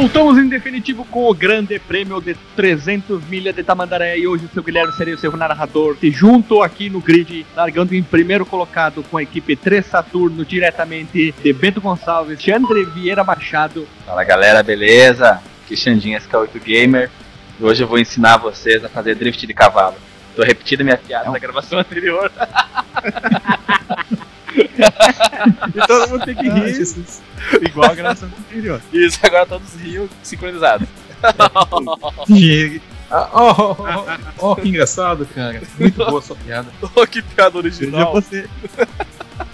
Voltamos em definitivo com o grande prêmio de 300 milhas de Tamandaré e hoje o seu Guilherme serei o seu narrador e junto aqui no grid, largando em primeiro colocado com a equipe 3 Saturno diretamente de Bento Gonçalves, Xandre Vieira Machado. Fala galera, beleza? Aqui Xandinha SK8 Gamer e hoje eu vou ensinar vocês a fazer drift de cavalo. Tô repetindo minha piada da gravação anterior. e todo mundo tem que rir. igual a gravação anterior. Isso, agora todos riam sincronizados. oh, oh, oh, oh, que engraçado, cara. Muito boa sua piada. oh, que piada original. Você...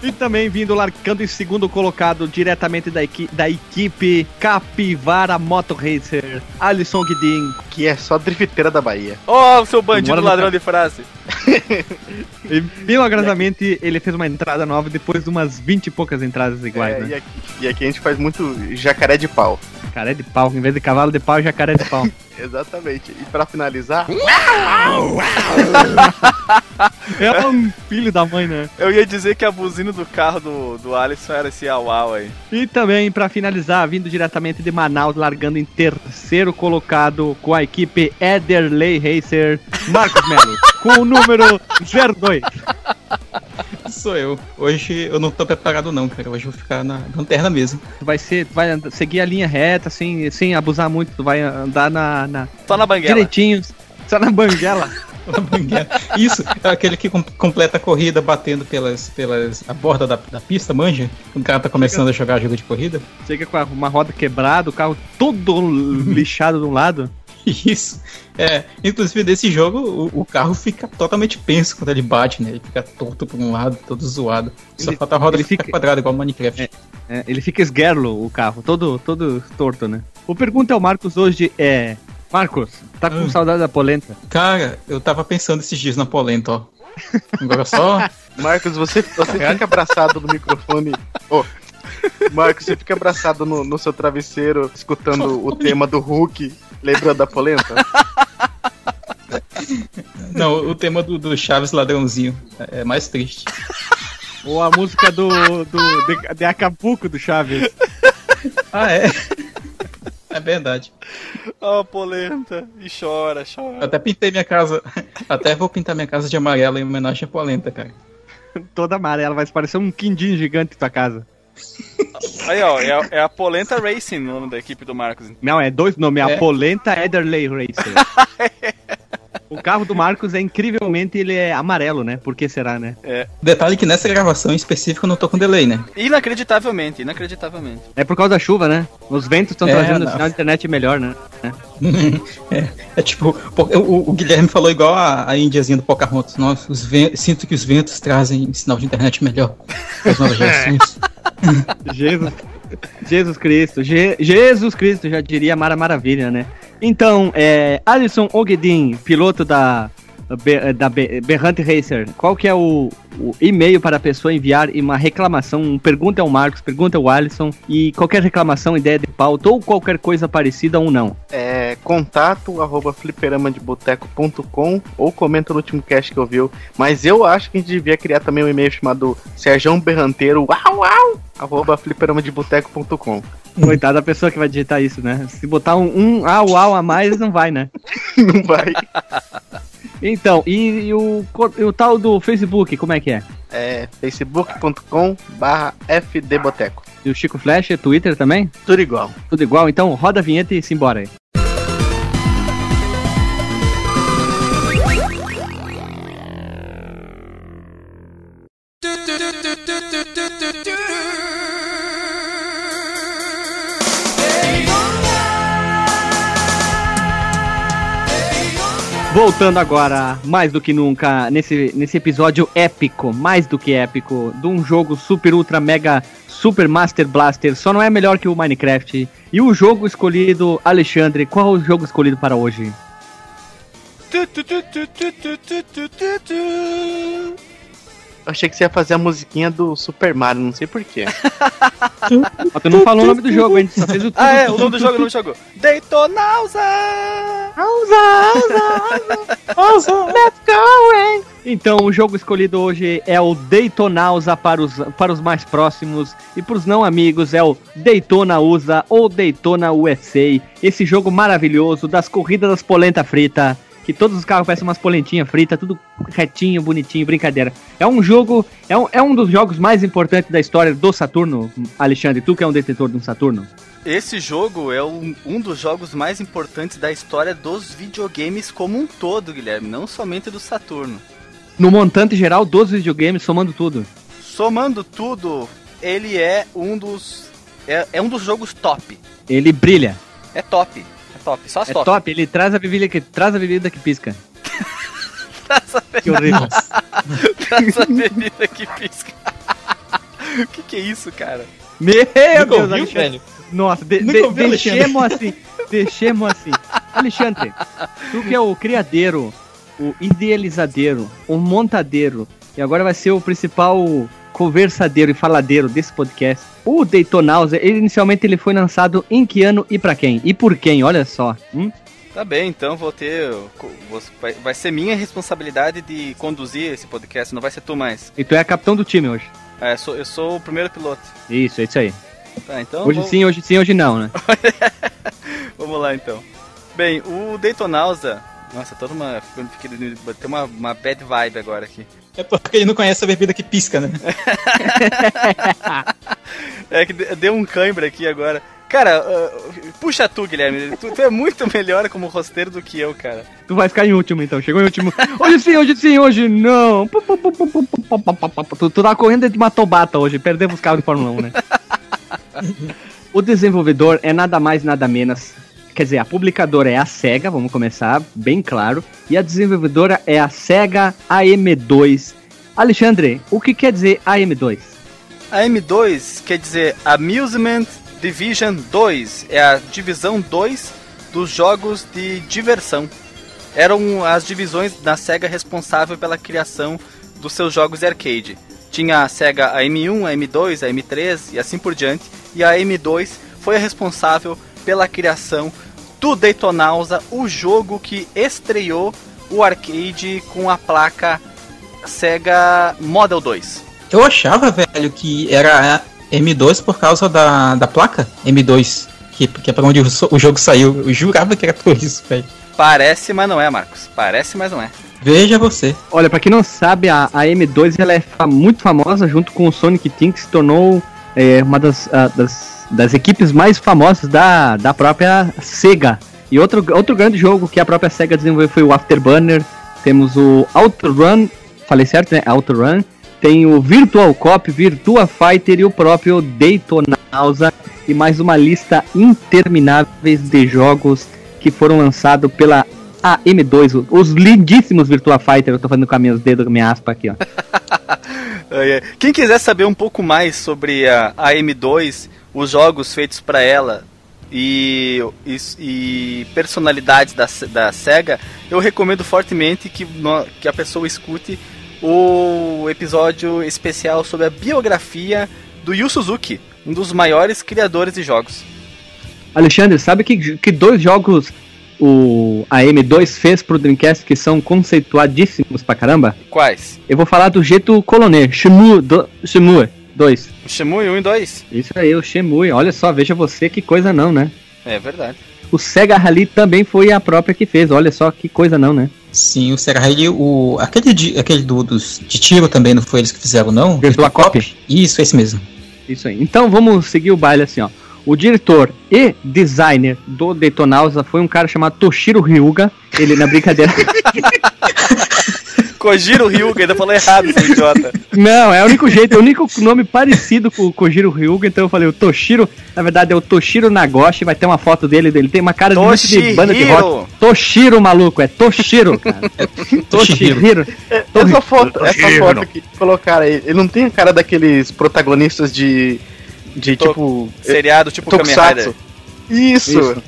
E também vindo largando em segundo colocado, diretamente da, equi da equipe Capivara Moto Racer, Alisson Guidin. Que é só drifteira da Bahia. Ó, oh, seu bandido ladrão de frase. e, milagrosamente, ele fez uma entrada nova depois de umas 20 e poucas entradas iguais, é, né? E aqui, e aqui a gente faz muito jacaré de pau. Jacaré de pau, em vez de cavalo de pau, jacaré de pau. Exatamente. E pra finalizar. É um filho da mãe, né? Eu ia dizer que a buzina do carro do, do Alisson era esse au aí. E também, pra finalizar, vindo diretamente de Manaus, largando em terceiro colocado com a equipe Ederley Racer, Marcos Melo, com o número 02. Sou eu. Hoje eu não tô preparado não, cara. Hoje eu vou ficar na lanterna mesmo. Tu vai ser, tu vai seguir a linha reta, sem, sem abusar muito, tu vai andar na. na só na banguela. Direitinho, só na banguela. Isso, é aquele que completa a corrida batendo pelas, pelas a borda da, da pista, manja? Quando o cara tá começando Chega... a jogar jogo de corrida. Chega com uma roda quebrada, o carro todo lixado de um lado. Isso. É, inclusive desse jogo, o, o, carro fica totalmente penso quando ele bate, né? Ele fica torto por um lado, todo zoado. Só ele, falta a roda ele fica quadrada, igual Minecraft. É, é, ele fica esguerlo, o carro, todo, todo torto, né? O pergunta ao Marcos hoje é: Marcos, tá com hum. saudade da polenta? Cara, eu tava pensando esses dias na polenta, ó. Agora só. Marcos, você, você fica abraçado no microfone. Oh, Marcos, você fica abraçado no, no seu travesseiro, escutando o tema do Hulk, lembrando da polenta? Não, o tema do, do Chaves Ladrãozinho é mais triste. Ou a música do, do de, de Acapulco do Chaves. Ah, é? É verdade. Oh, polenta. E chora, chora. Eu até pintei minha casa. Até vou pintar minha casa de amarela em homenagem à polenta, cara. Toda amarela, vai parecer um quindim gigante tua casa. Aí, ó, é a, é a, Polenta Racing o nome da equipe do Marcos. Não, é dois nomes, é a é. Polenta Ederley Racing. O carro do Marcos é incrivelmente ele é amarelo, né? Por que será, né? É. Detalhe que nessa gravação em específico eu não tô com delay, né? Inacreditavelmente, inacreditavelmente. É por causa da chuva, né? Os ventos estão é, trazendo o sinal de internet melhor, né? é, é, tipo, o, o, Guilherme falou igual a, a índiazinha do Pocahontas. Nossa, os sinto que os ventos trazem sinal de internet melhor as novas gerações. Jesus, Jesus Cristo, Je, Jesus Cristo, já diria Mara Maravilha, né? Então, é, Alisson Ogedin, piloto da, da Berrante Racer, qual que é o, o e-mail para a pessoa enviar uma reclamação, pergunta ao Marcos, pergunta ao Alisson, e qualquer reclamação, ideia de pauta ou qualquer coisa parecida ou não? É contato arroba fliperamadeboteco.com ou comenta no último cast que eu viu. Mas eu acho que a gente devia criar também um e-mail chamado Serjão Berranteiro, uau, uau, arroba fliperamadeboteco.com. Coitada da pessoa que vai digitar isso, né? Se botar um, um au au a mais, não vai, né? não vai. Então, e, e, o, e, o, tal do Facebook, como é que é? É facebook.com barra fdboteco. E o Chico Flash, Twitter também? Tudo igual. Tudo igual, então roda a vinheta e simbora aí. Voltando agora, mais do que nunca, nesse, nesse episódio épico, mais do que épico, de um jogo super, ultra, mega, super Master Blaster, só não é melhor que o Minecraft. E o jogo escolhido, Alexandre, qual o jogo escolhido para hoje? Eu achei que você ia fazer a musiquinha do Super Mario, não sei porquê. tu não falou o nome do jogo, a gente só fez o Ah, é, o nome do jogo não jogou. Daytonausa! Ausa, Ausa, Ausa, let's go, hein? Então, o jogo escolhido hoje é o Daytonausa para os, para os mais próximos e para os não amigos é o Daytona USA ou Daytona USA. Esse jogo maravilhoso das corridas das polenta frita, que todos os carros parecem umas polentinhas fritas, tudo retinho, bonitinho, brincadeira. É um jogo, é um, é um dos jogos mais importantes da história do Saturno, Alexandre, tu que é um detentor de um Saturno. Esse jogo é um, um dos jogos mais importantes da história dos videogames como um todo, Guilherme, não somente do Saturno. No montante geral dos videogames, somando tudo. Somando tudo, ele é um dos é, é um dos jogos top. Ele brilha. É top. Top, só as É top. top, ele traz a bebida que traz a bebida que pisca. Traz a Que horrível. Traz a bebida que pisca. O que, que é isso, cara? Meu Nunca Deus, ouviu, Alexandre. velho? Nossa, de, de, ouviu, Alexandre? deixemos assim. Deixemos assim. Alexandre, tu que é o criadeiro, o idealizadeiro, o montadeiro, e agora vai ser o principal conversadeiro e faladeiro desse podcast. O Daytonausa, ele, inicialmente ele foi lançado em que ano e pra quem? E por quem? Olha só. Hum? Tá bem, então vou ter. Vai, vai ser minha responsabilidade de conduzir esse podcast, não vai ser tu mais. E tu é capitão do time hoje. É, sou, eu sou o primeiro piloto. Isso, é isso aí. Tá, então Hoje vamos, sim, hoje sim, hoje não, né? vamos lá então. Bem, o Daytonausa. Nossa, toda uma. Tem uma, uma bad vibe agora aqui. É porque ele não conhece a bebida que pisca, né? é que deu um cãibra aqui agora. Cara, uh, puxa tu, Guilherme. Tu, tu, é muito melhor como rosteiro do que eu, cara. Tu vai ficar em último, então. Chegou em último. Hoje sim, hoje sim, hoje não. Tu, tu tá correndo de uma tobata hoje. Perdemos carro de Fórmula 1, né? o desenvolvedor é nada mais nada menos Quer dizer, a publicadora é a SEGA, vamos começar, bem claro. E a desenvolvedora é a SEGA AM2. Alexandre, o que quer dizer AM2? A M2 quer dizer Amusement Division 2. É a divisão 2 dos jogos de diversão. Eram as divisões da SEGA responsável pela criação dos seus jogos de arcade. Tinha a SEGA AM1, a M2, a M3 e assim por diante. E a M2 foi a responsável pela criação do Daytonausa, o jogo que estreou o arcade com a placa Sega Model 2. Eu achava, velho, que era a M2 por causa da, da placa M2, que, que é pra onde o, o jogo saiu. Eu jurava que era por isso, velho. Parece, mas não é, Marcos. Parece, mas não é. Veja você. Olha, pra quem não sabe, a, a M2 ela é fa- muito famosa junto com o Sonic Team, que se tornou é, uma das, ah, das, das equipes mais famosas da, da própria SEGA. E outro, outro grande jogo que a própria SEGA desenvolveu foi o Afterburner. Temos o Outrun, falei certo, né? Outrun. Tem o Virtual Cop, Virtua Fighter e o próprio Daytonausa. E mais uma lista intermináveis de jogos que foram lançados pela AM2, os lindíssimos Virtua Fighter, eu tô fazendo com meus dedos, minha aspa aqui, ó. Quem quiser saber um pouco mais sobre a, a M2, os jogos feitos para ela e, e, e personalidades da, da SEGA, eu recomendo fortemente que, no- que a pessoa escute o episódio especial sobre a biografia do Yu Suzuki, um dos maiores criadores de jogos. Alexandre, sabe que, que dois jogos o a M2 fez pro Dreamcast que são conceituadíssimos pra caramba? Quais? Eu vou falar do jeito colonê, Shemue 2. O Shimui 1 e 2? Isso aí, o Shemue, olha só, veja você que coisa não, né? É verdade. O Sega Rally também foi a própria que fez, olha só que coisa não, né? Sim, o Sega Rally, o, aquele, de, aquele do, dos, de tiro também não foi eles que fizeram, não? Virtua Cop. Isso, esse mesmo. Isso aí. Então vamos seguir o baile assim, ó. O diretor e designer do Daytonausa foi um cara chamado Toshiro Ryuga. Ele na brincadeira. Kojiro Ryuga, ainda falou errado, seu idiota. Não, é o único jeito, é o único nome parecido com o Kojiro Ryuga, então eu falei o Toshiro, na verdade é o Toshiro Nagoshi, vai ter uma foto dele, ele tem uma cara de, muito de banda de rock. Toshiro, maluco, é Toshiro, cara. Toshiro. Essa foto, essa foto que colocaram aí, ele não tem a cara daqueles protagonistas de. de To- tipo. Seriado tipo Kamen. Rider. Isso. Isso.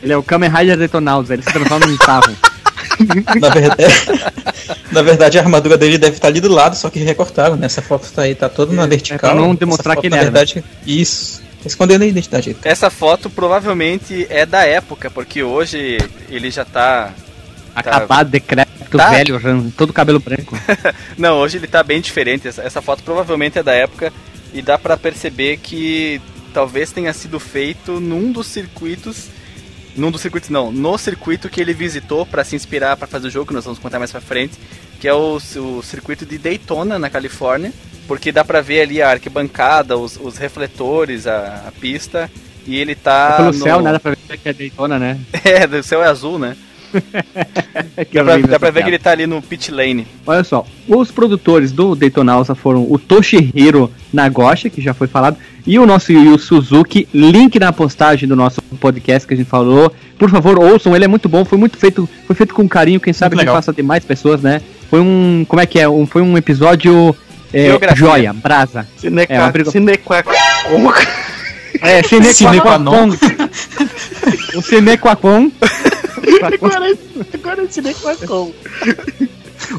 Ele é o Kamen Rider Daytonausa, ele se transforma num carro. Na verdade, na verdade, a armadura dele deve estar ali do lado, só que recortaram, né? Essa foto tá aí, tá toda na vertical. pra não demonstrar que na ele era, verdade, Isso. Tá Escondendo a identidade. Essa foto provavelmente é da época, porque hoje ele já tá. Acabado, decrépito. Muito tá. velho, todo cabelo branco. Não, hoje ele tá bem diferente. Essa, essa foto provavelmente é da época e dá pra perceber que talvez tenha sido feito num dos circuitos. Num dos circuitos, não, no circuito que ele visitou pra se inspirar pra fazer o jogo, que nós vamos contar mais pra frente, que é o, o circuito de Daytona, na Califórnia, porque dá pra ver ali a arquibancada, os, os refletores, a, a pista, e ele tá. Pelo no- céu, né? Dá pra ver que é Daytona, né? É, o céu é azul, né? Que Dá pra, dá pra ver que ele tá ali no pit lane. Olha só, os produtores do Daytonausa foram o Toshihiro Nagoshi, que já foi falado, e o nosso Yu Suzuki, link na postagem do nosso podcast que a gente falou. Por favor, ouçam, ele é muito bom, foi muito feito, foi feito com carinho, quem sabe Muito a gente legal. faça ter mais pessoas, né? Foi um, como é que é? Um, foi um episódio é, joia, brasa. Cineca, É, uma briga- Cinequaco. É, Sine Sine qua non. O Sine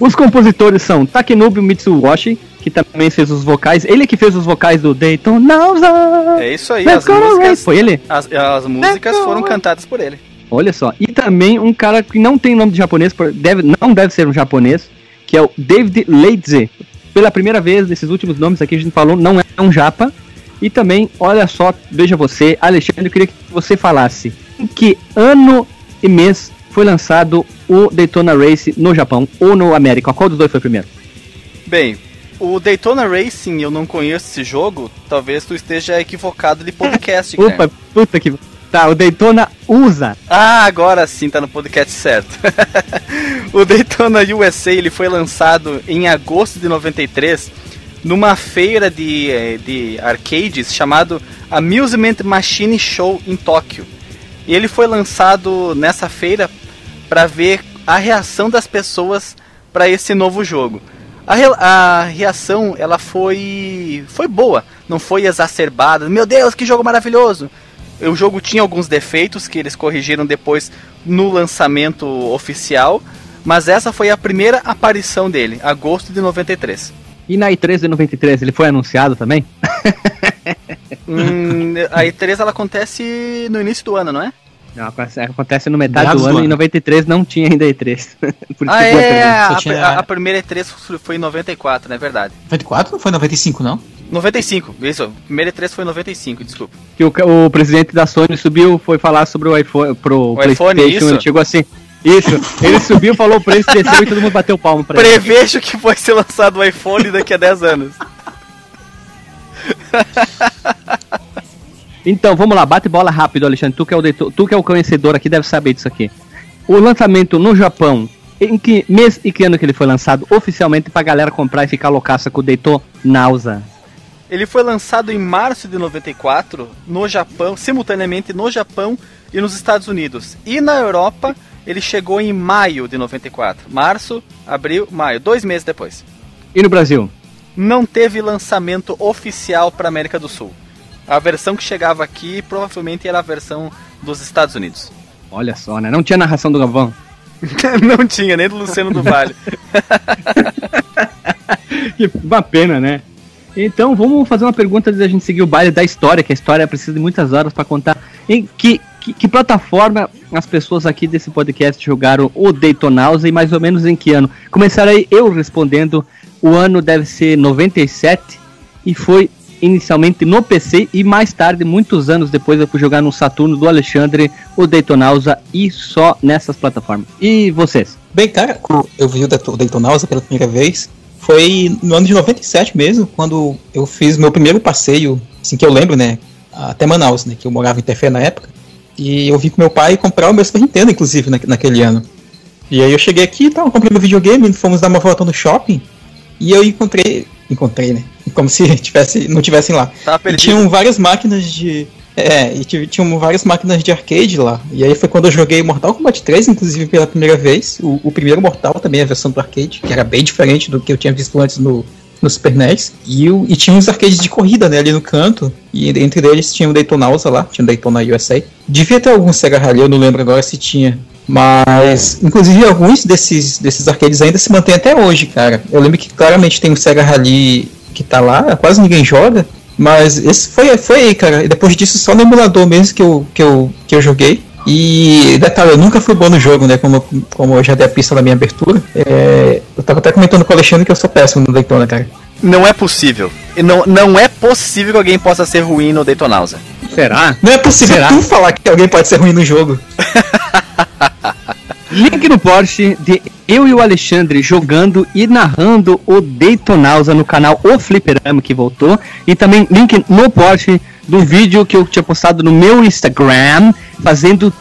Os compositores são Takenubu Mitsuwashi, que também fez os vocais. Ele é que fez os vocais do Daytonausa. É isso aí, Let's as músicas, Foi ele? as, as músicas Let's foram cantadas por ele. Olha só. E também um cara que não tem nome de japonês, deve, não deve ser um japonês, que é o David Leitze. Pela primeira vez desses últimos nomes aqui a gente falou, não é um japa. E também, olha só, veja você, Alexandre, eu queria que você falasse em que ano e mês foi lançado o Daytona Race no Japão ou no América. Qual dos dois foi primeiro? Bem, o Daytona Racing, eu não conheço esse jogo, talvez tu esteja equivocado de podcast. Opa, puta que. Tá, o Daytona usa. Ah, agora sim, tá no podcast certo. o Daytona USA ele foi lançado em agosto de 93 numa feira de, eh, de arcades chamado Amusement Machine Show em Tóquio. E ele foi lançado nessa feira para ver a reação das pessoas para esse novo jogo. A, re- a reação ela foi foi boa, não foi exacerbada. Meu Deus, que jogo maravilhoso! O jogo tinha alguns defeitos que eles corrigiram depois no lançamento oficial, mas essa foi a primeira aparição dele, agosto de 93. E na E3 de 93 ele foi anunciado também? Hum, a E3 ela acontece no início do ano, não é? Não, acontece- no metade do do ano e ano. em 93 não tinha ainda E3. Por isso Ah, que foi a é, a, tinha- a- a primeira E3 foi em 94, não é verdade? 94 não foi 95, não? 95, isso, a primeira E3 foi em 95, desculpa. Que o, o presidente da Sony subiu, foi falar sobre o iPhone, pro O PlayStation, iPhone, isso? ele chegou assim. Isso, ele subiu, falou o preço, desceu e todo mundo bateu palmo pra ele. Prevejo que vai ser lançado o iPhone daqui a 10 anos. Então, vamos lá, bate bola rápido, Alexandre. Tu que é o, tu que é o conhecedor aqui deve saber disso aqui. O lançamento no Japão, em que mês e que ano que ele foi lançado oficialmente pra galera comprar e ficar loucaça com o Daytonausa? Ele foi lançado em março de 94 no Japão, simultaneamente no Japão e nos Estados Unidos. E na Europa ele chegou em maio de 94. Março, abril, maio, dois meses depois. E no Brasil? Não teve lançamento oficial para América do Sul. A versão que chegava aqui provavelmente era a versão dos Estados Unidos. Olha só, né? Não tinha narração do Gavão. Não tinha nem do Luciano do Vale. que uma pena, né? Então vamos fazer uma pergunta antes da gente seguir o baile da história, que a história precisa de muitas horas para contar. Em que, que, que plataforma as pessoas aqui desse podcast jogaram o Daytonausa e mais ou menos em que ano? Começar aí eu respondendo. O ano deve ser 97 e foi inicialmente no PC e mais tarde, muitos anos depois, eu fui jogar no Saturno do Alexandre, o Daytonausa e só nessas plataformas. E vocês? Bem, cara, eu vi o Dayto- Daytonausa pela primeira vez, foi no ano de 97 mesmo, quando eu fiz meu primeiro passeio, assim que eu lembro, né, até Manaus, né, que eu morava em Tefé na época, e eu vim com meu pai comprar o meu Super Nintendo, inclusive, na, naquele ano. E aí eu cheguei aqui e tal, comprei meu videogame, fomos dar uma volta no shopping, e eu encontrei, encontrei, né, como se tivesse, não tivessem lá. Tava E perdido. tinham várias máquinas de. É, e tinham várias máquinas de arcade lá. E aí foi quando eu joguei Mortal Kombat 3, inclusive pela primeira vez. O, o primeiro Mortal também, a versão do arcade, que era bem diferente do que eu tinha visto antes no, no Super NES. E, o- e tinha uns arcades de corrida, né, ali no canto. E entre eles tinha o Daytonausa lá, tinha o Daytona USA. Devia ter algum Sega Rally, eu não lembro agora se tinha. Mas, inclusive, alguns desses, desses arcades ainda se mantêm até hoje, cara. Eu lembro que claramente tem o Sega Rally que tá lá, quase ninguém joga. Mas esse foi, foi aí, cara. E depois disso, só no emulador mesmo que eu, que eu, que eu joguei. E detalhe, eu nunca fui bom no jogo, né? Como, como eu já dei a pista na minha abertura. É, eu tava até comentando com o Alexandre que eu sou péssimo no Daytona, cara. Não é possível. E Não, não é possível que alguém possa ser ruim no Daytonausa. Será? Não é possível Será? tu falar que alguém pode ser ruim no jogo. Link no Porsche de eu e o Alexandre jogando e narrando o Daytonausa no canal O Fliperama que voltou. E também link no Porsche do vídeo que eu tinha postado no meu Instagram fazendo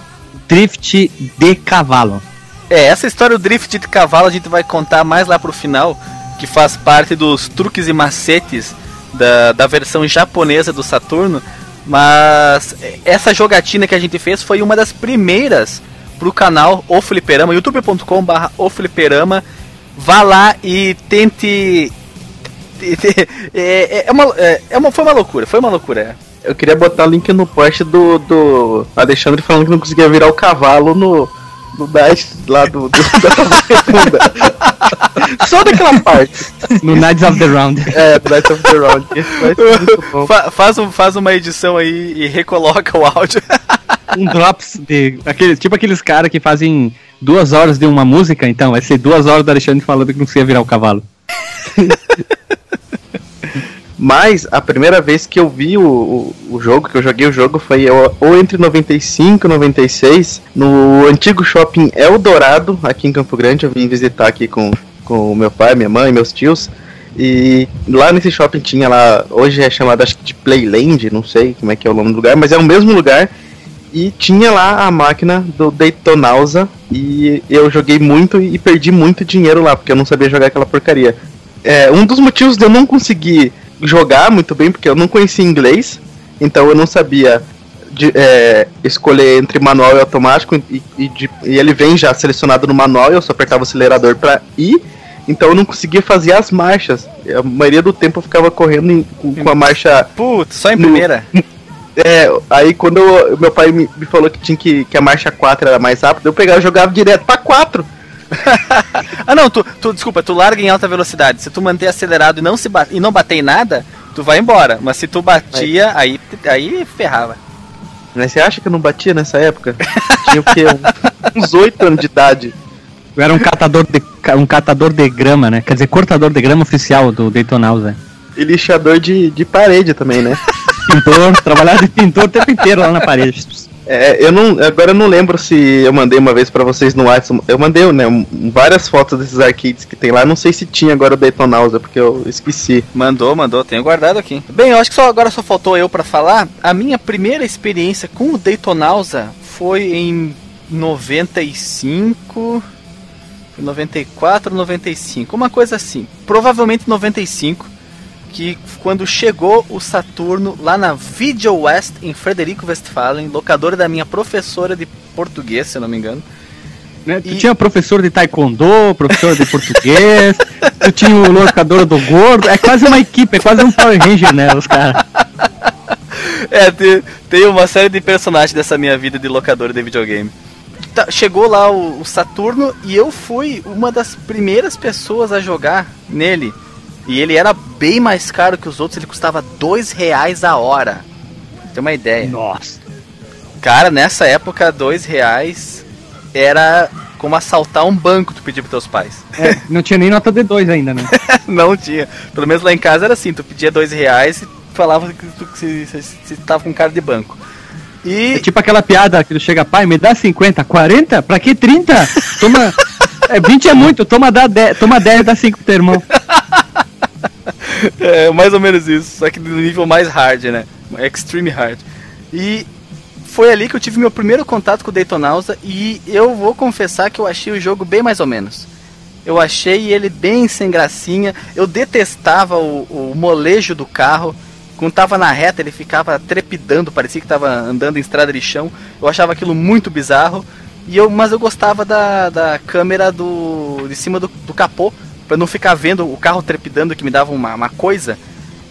drift de cavalo. É, essa história do drift de cavalo a gente vai contar mais lá pro final, que faz parte dos truques e macetes da, da versão japonesa do Saturno. Mas essa jogatina que a gente fez foi uma das primeiras pro canal O Fliperama, youtube.com/barra O Fliperama. Vá lá e tente. É, é, é uma, é, é uma, foi uma loucura, foi uma loucura. Eu queria botar o link no post do, do Alexandre falando que não conseguia virar o cavalo no, no dash lá do, do da. Só daquela parte. No Knights of the Round. É, do Night of the Round. Fa- faz, um, faz uma edição aí e recoloca o áudio. Um drops de. Aquele, tipo aqueles caras que fazem duas horas de uma música, então vai ser duas horas do Alexandre falando que não conseguia virar o cavalo. Mas a primeira vez que eu vi o, o, o jogo, que eu joguei o jogo, foi eu- ou entre 95 e 96, no antigo shopping Eldorado, aqui em Campo Grande. Eu vim visitar aqui com, com meu pai, minha mãe, meus tios. E lá nesse shopping tinha lá, hoje é chamado acho que de Playland, não sei como é que é o nome do lugar, mas é o mesmo lugar. E tinha lá a máquina do Daytonausa e eu joguei muito e perdi muito dinheiro lá, porque eu não sabia jogar aquela porcaria. É, um dos motivos de eu não conseguir jogar muito bem, porque eu não conhecia inglês, então eu não sabia de- é, escolher entre manual e automático, e, e de- e ele vem já selecionado no manual, eu só apertava o acelerador para ir, então eu não conseguia fazer as marchas. A maioria do tempo eu ficava correndo em- com, com a marcha Putz, só em No- primeira. é, aí quando eu- meu pai me, me falou que tinha que, que a marcha 4 era mais rápida, eu pegava e jogava direto pra 4. Ah não, tu, tu desculpa, tu larga em alta velocidade. Se tu manter acelerado e não se e não bater em nada, tu vai embora. Mas se tu batia, aí aí ferrava. Mas você acha que eu não batia nessa época? tinha o quê? Um- uns 8 anos de idade. Eu era um catador de, um catador de grama, né? Quer dizer, cortador de grama oficial do Daytonausa. E lixador de, de parede também, né? Pintor, trabalhava de pintor o tempo inteiro lá na parede. É, eu não, agora eu não lembro se eu mandei uma vez pra vocês no WhatsApp. Eu mandei, né, várias fotos desses arcades que tem lá. Não sei se tinha agora o Daytonausa, porque eu esqueci. Mandou, mandou, tenho guardado aqui. Bem, eu acho que só agora só faltou eu pra falar. A minha primeira experiência com o Daytonausa foi em 95, 94, 95, uma coisa assim. Provavelmente 95, que quando chegou o Saturno lá na Video West em Frederico Westphalen, locadora da minha professora de português, se eu não me engano. Né? Tu E- tinha professor de taekwondo, professor de português, tu tinha o locador do gordo, é quase uma equipe, é quase um Power Ranger, né, os caras. É, tem, tem uma série de personagens dessa minha vida de locador de videogame. Tá, chegou lá o, o Saturno e eu fui uma das primeiras pessoas a jogar nele. E ele era bem mais caro que os outros, ele custava dois reais a hora. Tem uma ideia. Nossa. Cara, nessa época, dois reais era como assaltar um banco tu pedir pros teus pais. É, não tinha nem nota D2 ainda, né? Não tinha. Pelo menos lá em casa era assim, tu pedia dois reais e falava que tu se, se, se tava com cara de banco. E É tipo aquela piada que tu chega, pai, me dá 50, 40? Pra que 30? Toma. É, 20 é muito, toma, dá 10, toma 10 dá 5 pro teu irmão. É, mais ou menos isso, só que no nível mais hard, né? Extreme hard. E foi ali que eu tive meu primeiro contato com o Daytonausa e eu vou confessar que eu achei o jogo bem mais ou menos. Eu achei ele bem sem gracinha, eu detestava o, o molejo do carro. Quando tava na reta, ele ficava trepidando, parecia que tava andando em estrada de chão. Eu achava aquilo muito bizarro. E eu, mas eu gostava da, da câmera do de cima do, do capô, para não ficar vendo o carro trepidando, que me dava uma, uma coisa.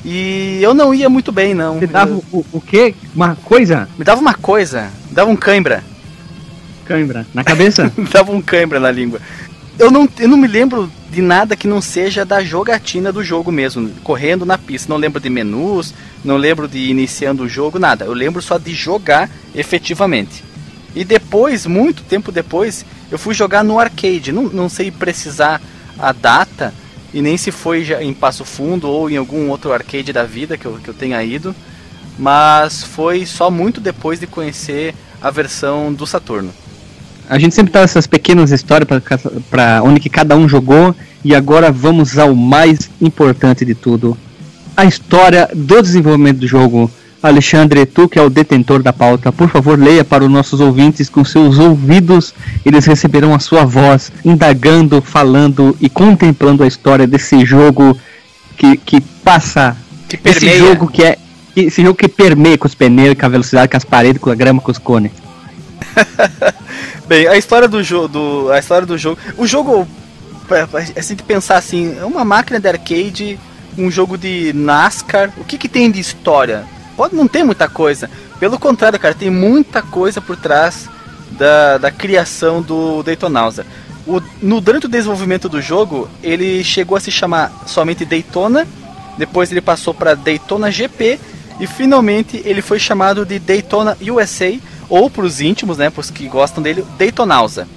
E eu não ia muito bem, não. Você dava o, o quê? Uma coisa? Me dava uma coisa, me dava um cãibra. Cãibra. Na cabeça? Me dava um cãibra na língua. Eu não, eu não me lembro de nada que não seja da jogatina do jogo mesmo, correndo na pista. Não lembro de menus, não lembro de iniciando o jogo, nada. Eu lembro só de jogar efetivamente. E depois, muito tempo depois, eu fui jogar no arcade. Não, não sei precisar a data e nem se foi em Passo Fundo ou em algum outro arcade da vida que eu, que eu tenha ido. Mas foi só muito depois de conhecer a versão do Saturno. A gente sempre traz essas pequenas histórias para onde que cada um jogou e agora vamos ao mais importante de tudo. A história do desenvolvimento do jogo. Alexandre, tu que é o detentor da pauta, por favor leia para os nossos ouvintes com seus ouvidos, eles receberão a sua voz, indagando, falando e contemplando a história desse jogo que, que passa, Que esse jogo que é esse jogo que permeia com os pneus, com a velocidade, com as paredes, com a grama, com os cones. Bem, a história do jogo, a história do jogo, o jogo, pra- pra- é assim pensar assim, é uma máquina de arcade, um jogo de NASCAR. O que que tem de história? Pode não ter muita coisa. Pelo contrário, cara, tem muita coisa por trás da, da criação do Daytonausa. O, no, durante o desenvolvimento do jogo, ele chegou a se chamar somente Daytona, depois ele passou para Daytona GP e finalmente ele foi chamado de Daytona USA ou para os íntimos, né, para os que gostam dele, Daytonausa.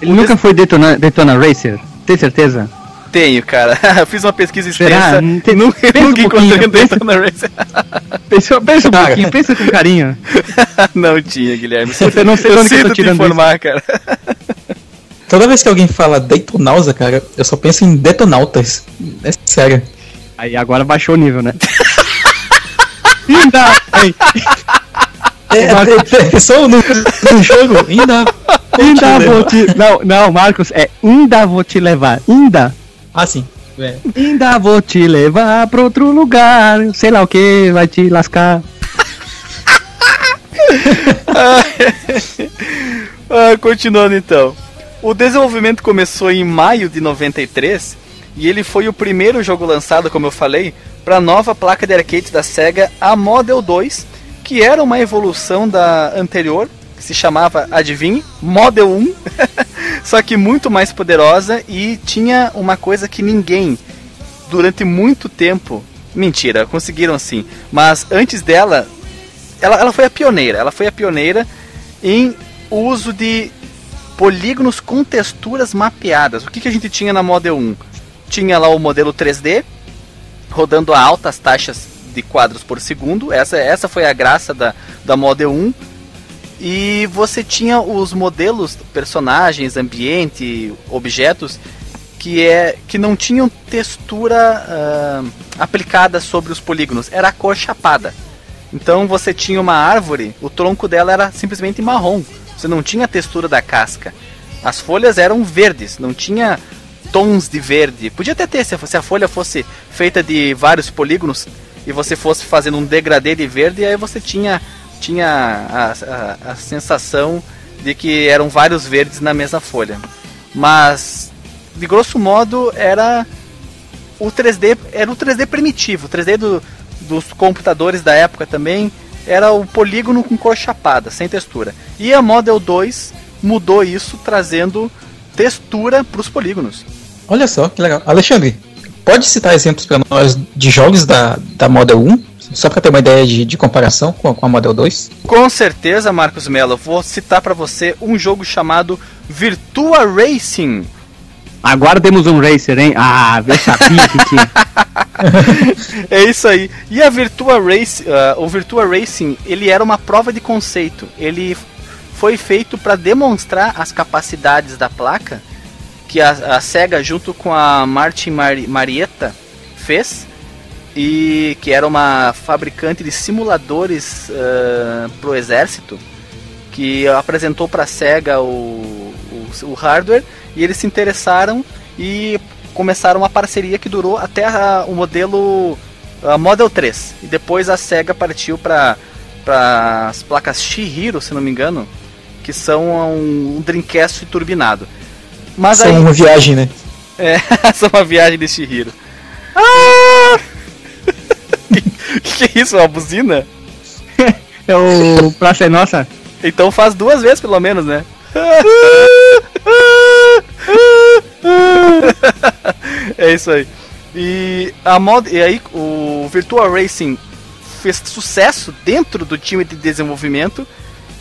Ele O nunca foi Daytona, Daytona Racer? Tem certeza? Tenho, cara. Fiz uma pesquisa Será? extensa. Não tem- Nunca, pensa um nunca encontrei pouquinho, um Daytona Racer. Pensa, pensa um pouquinho, pensa com carinho. não tinha, Guilherme. Eu não sei eu onde que eu tô te informar, cara. Toda vez que alguém fala Daytonausa, cara, eu só penso em detonautas. É sério. Aí agora baixou o nível, né? Ainda, ei, É, é, é, pensou no, no jogo? Ainda. ainda vou te. Não, não, Marcos, é ainda vou te levar. Ainda. Ah, sim. É. Ainda vou te levar pra outro lugar. Sei lá o que, vai te lascar. Ah, continuando então. O desenvolvimento começou em maio de 93 e ele foi o primeiro jogo lançado, como eu falei, para a nova placa de arcade da Sega, a Model 2, que era uma evolução da anterior, se chamava, adivinhe, Model 1, só que muito mais poderosa e tinha uma coisa que ninguém, durante muito tempo, mentira, conseguiram sim, mas antes dela, ela, ela foi a pioneira, ela foi a pioneira em uso de polígonos com texturas mapeadas. O que, que a gente tinha na Model 1? Tinha lá o modelo 3D, rodando a altas taxas de quadros por segundo. Essa, essa foi a graça da, da Model 1. E você tinha os modelos, personagens, ambiente, objetos que, é, que não tinham textura ah, aplicada sobre os polígonos. Era a cor chapada. Então você tinha uma árvore, o tronco dela era simplesmente marrom. Você não tinha a textura da casca. As folhas eram verdes, não tinha tons de verde. Podia até ter se a folha fosse feita de vários polígonos e você fosse fazendo um degradê de verde, aí você tinha, tinha a, a, a sensação de que eram vários verdes na mesma folha. Mas, de grosso modo, era o 3D era o 3D primitivo, o 3D do, dos computadores da época também era o polígono com cor chapada, sem textura. E a Model 2 mudou isso, trazendo textura para os polígonos. Olha só, que legal. Alexandre, pode citar exemplos para nós de jogos da, da Model 1? Só para ter uma ideia de, de comparação com a, com a Model 2? Com certeza, Marcos Mello, vou citar para você um jogo chamado Virtua Racing. Agora temos um Racer, hein? Ah, eu sabia que tinha. É isso aí. E a Virtua Race, ah, o Virtua Racing, ele era uma prova de conceito. Ele foi feito para demonstrar as capacidades da placa que a, a Sega junto com a Martin Mari- Marietta fez e que era uma fabricante de simuladores para o exército que apresentou para a Sega o, o, o hardware e eles se interessaram e começaram uma parceria que durou até a- o modelo a Model 3 e depois a Sega partiu para as placas Shihiro, se não me engano, que são um, um Dreamcast turbinado. Mas São aí uma viagem, né? é, só uma viagem de Shihiro. Ah! que, que é isso? Uma buzina? É o Praça é Nossa. Então faz duas vezes pelo menos, né? é isso aí. E a mod, e aí o Virtua Racing fez sucesso dentro do time de desenvolvimento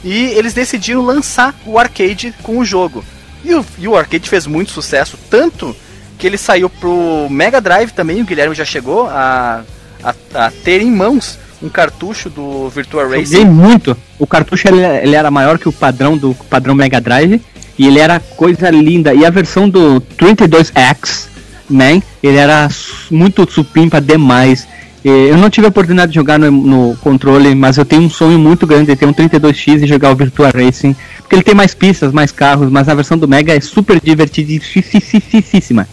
E eles decidiram lançar o arcade com o jogo. E o, e o arcade fez muito sucesso, tanto que ele saiu pro Mega Drive também, o Guilherme já chegou a, a, a ter em mãos um cartucho do Virtua Racing. Joguei muito. O cartucho ele, ele era maior que o padrão do padrão Mega Drive e ele era coisa linda. E a versão do 32X, man, ele era muito supimpa demais. Eu não tive a oportunidade de jogar no, no controle, mas eu tenho um sonho muito grande de ter um 32X e jogar o Virtua Racing. Porque ele tem mais pistas, mais carros, mas a versão do Mega é super divertidíssima.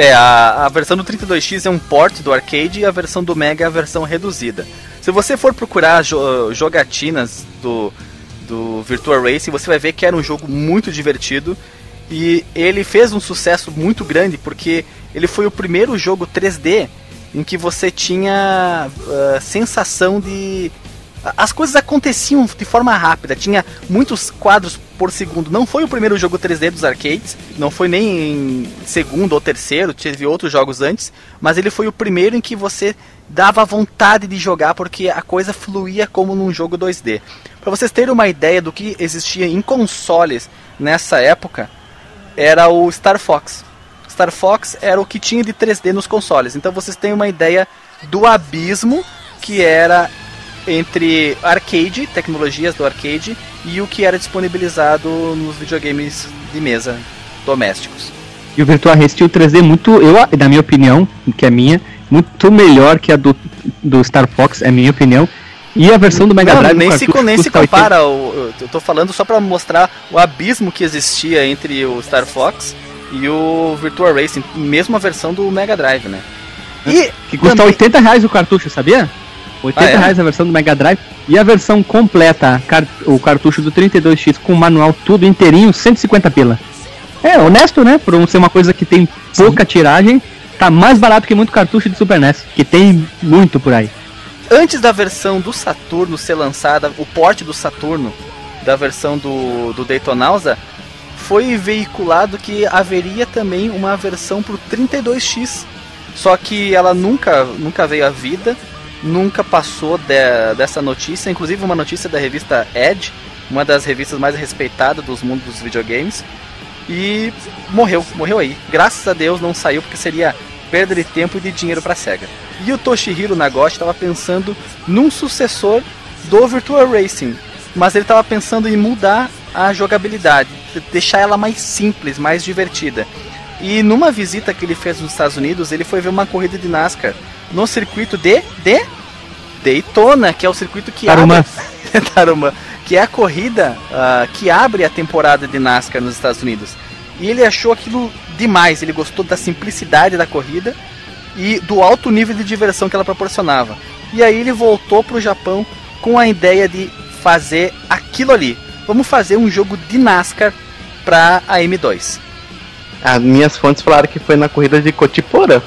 É, a, a versão do 32X é um port do arcade e a versão do Mega é a versão reduzida. Se você for procurar jo- jogatinas do, do Virtua Racing, você vai ver que era um jogo muito divertido e ele fez um sucesso muito grande porque ele foi o primeiro jogo 3D em que você tinha ah, sensação de as coisas aconteciam de forma rápida, tinha muitos quadros por segundo. Não foi o primeiro jogo 3D dos arcades, não foi nem em segundo ou terceiro, teve outros jogos antes, mas ele foi o primeiro em que você dava vontade de jogar porque a coisa fluía como num jogo 2D. Para vocês terem uma ideia do que existia em consoles nessa época, era o Star Fox. Star Fox era o que tinha de 3D nos consoles. Então vocês têm uma ideia do abismo que era entre arcade, tecnologias do arcade, e o que era disponibilizado nos videogames de mesa domésticos. E o Virtua Racing tinha o 3D muito, eu, na minha opinião, que é minha, muito melhor que a do, do Star Fox, é minha opinião. E a versão do Mega Drive nem se, nem se custa 80. compara. o- eu tô falando só pra mostrar o abismo que existia entre o Star Fox e o Virtua Racing, mesmo a versão do Mega Drive, né? E Que custa também- 80 reais o cartucho, sabia? 80 Ah, é? reais a versão do Mega Drive. E a versão completa, car- o cartucho do 32X com o manual tudo inteirinho, 150 pila. É, honesto, né? Por ser uma coisa que tem pouca tiragem, tá mais barato que muito cartucho de Super NES, que tem muito por aí. antes da versão do Saturno ser lançada, o porte do Saturno da versão do, do Daytonausa, foi veiculado que haveria também uma versão pro 32X. Só que ela nunca, nunca veio à vida, nunca passou de- dessa notícia, inclusive uma notícia da revista Edge, uma das revistas mais respeitadas dos mundos dos videogames, e morreu, morreu aí. Graças a Deus não saiu porque seria perda de tempo e de dinheiro para Sega. E o Toshihiro Nagoshi estava pensando num sucessor do Virtua Racing, mas ele estava pensando em mudar a jogabilidade, deixar ela mais simples, mais divertida. E numa visita que ele fez nos Estados Unidos, ele foi ver uma corrida de NASCAR no circuito de, de Daytona, que é o circuito que Tarumã. abre Tarumã, que é a corrida ah, que abre a temporada de NASCAR nos Estados Unidos. E ele achou aquilo demais, ele gostou da simplicidade da corrida e do alto nível de diversão que ela proporcionava. E aí ele voltou pro Japão com a ideia de fazer aquilo ali. Vamos fazer um jogo de NASCAR pra a M2. As minhas fontes falaram que foi na corrida de Cotiporã.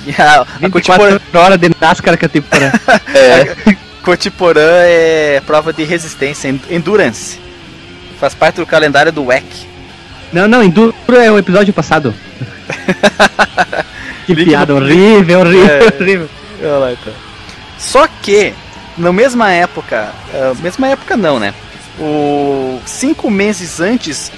E a, a 24 Cotiporã, horas de NASCAR que É. Cotiporã é prova de resistência, en- endurance. Faz parte do calendário do WEC. Não, não, Enduro é o episódio passado. que Link piada no- horrível, horrível, É. horrível. Só que, na mesma época, ah, mesma época não, né? O cinco meses antes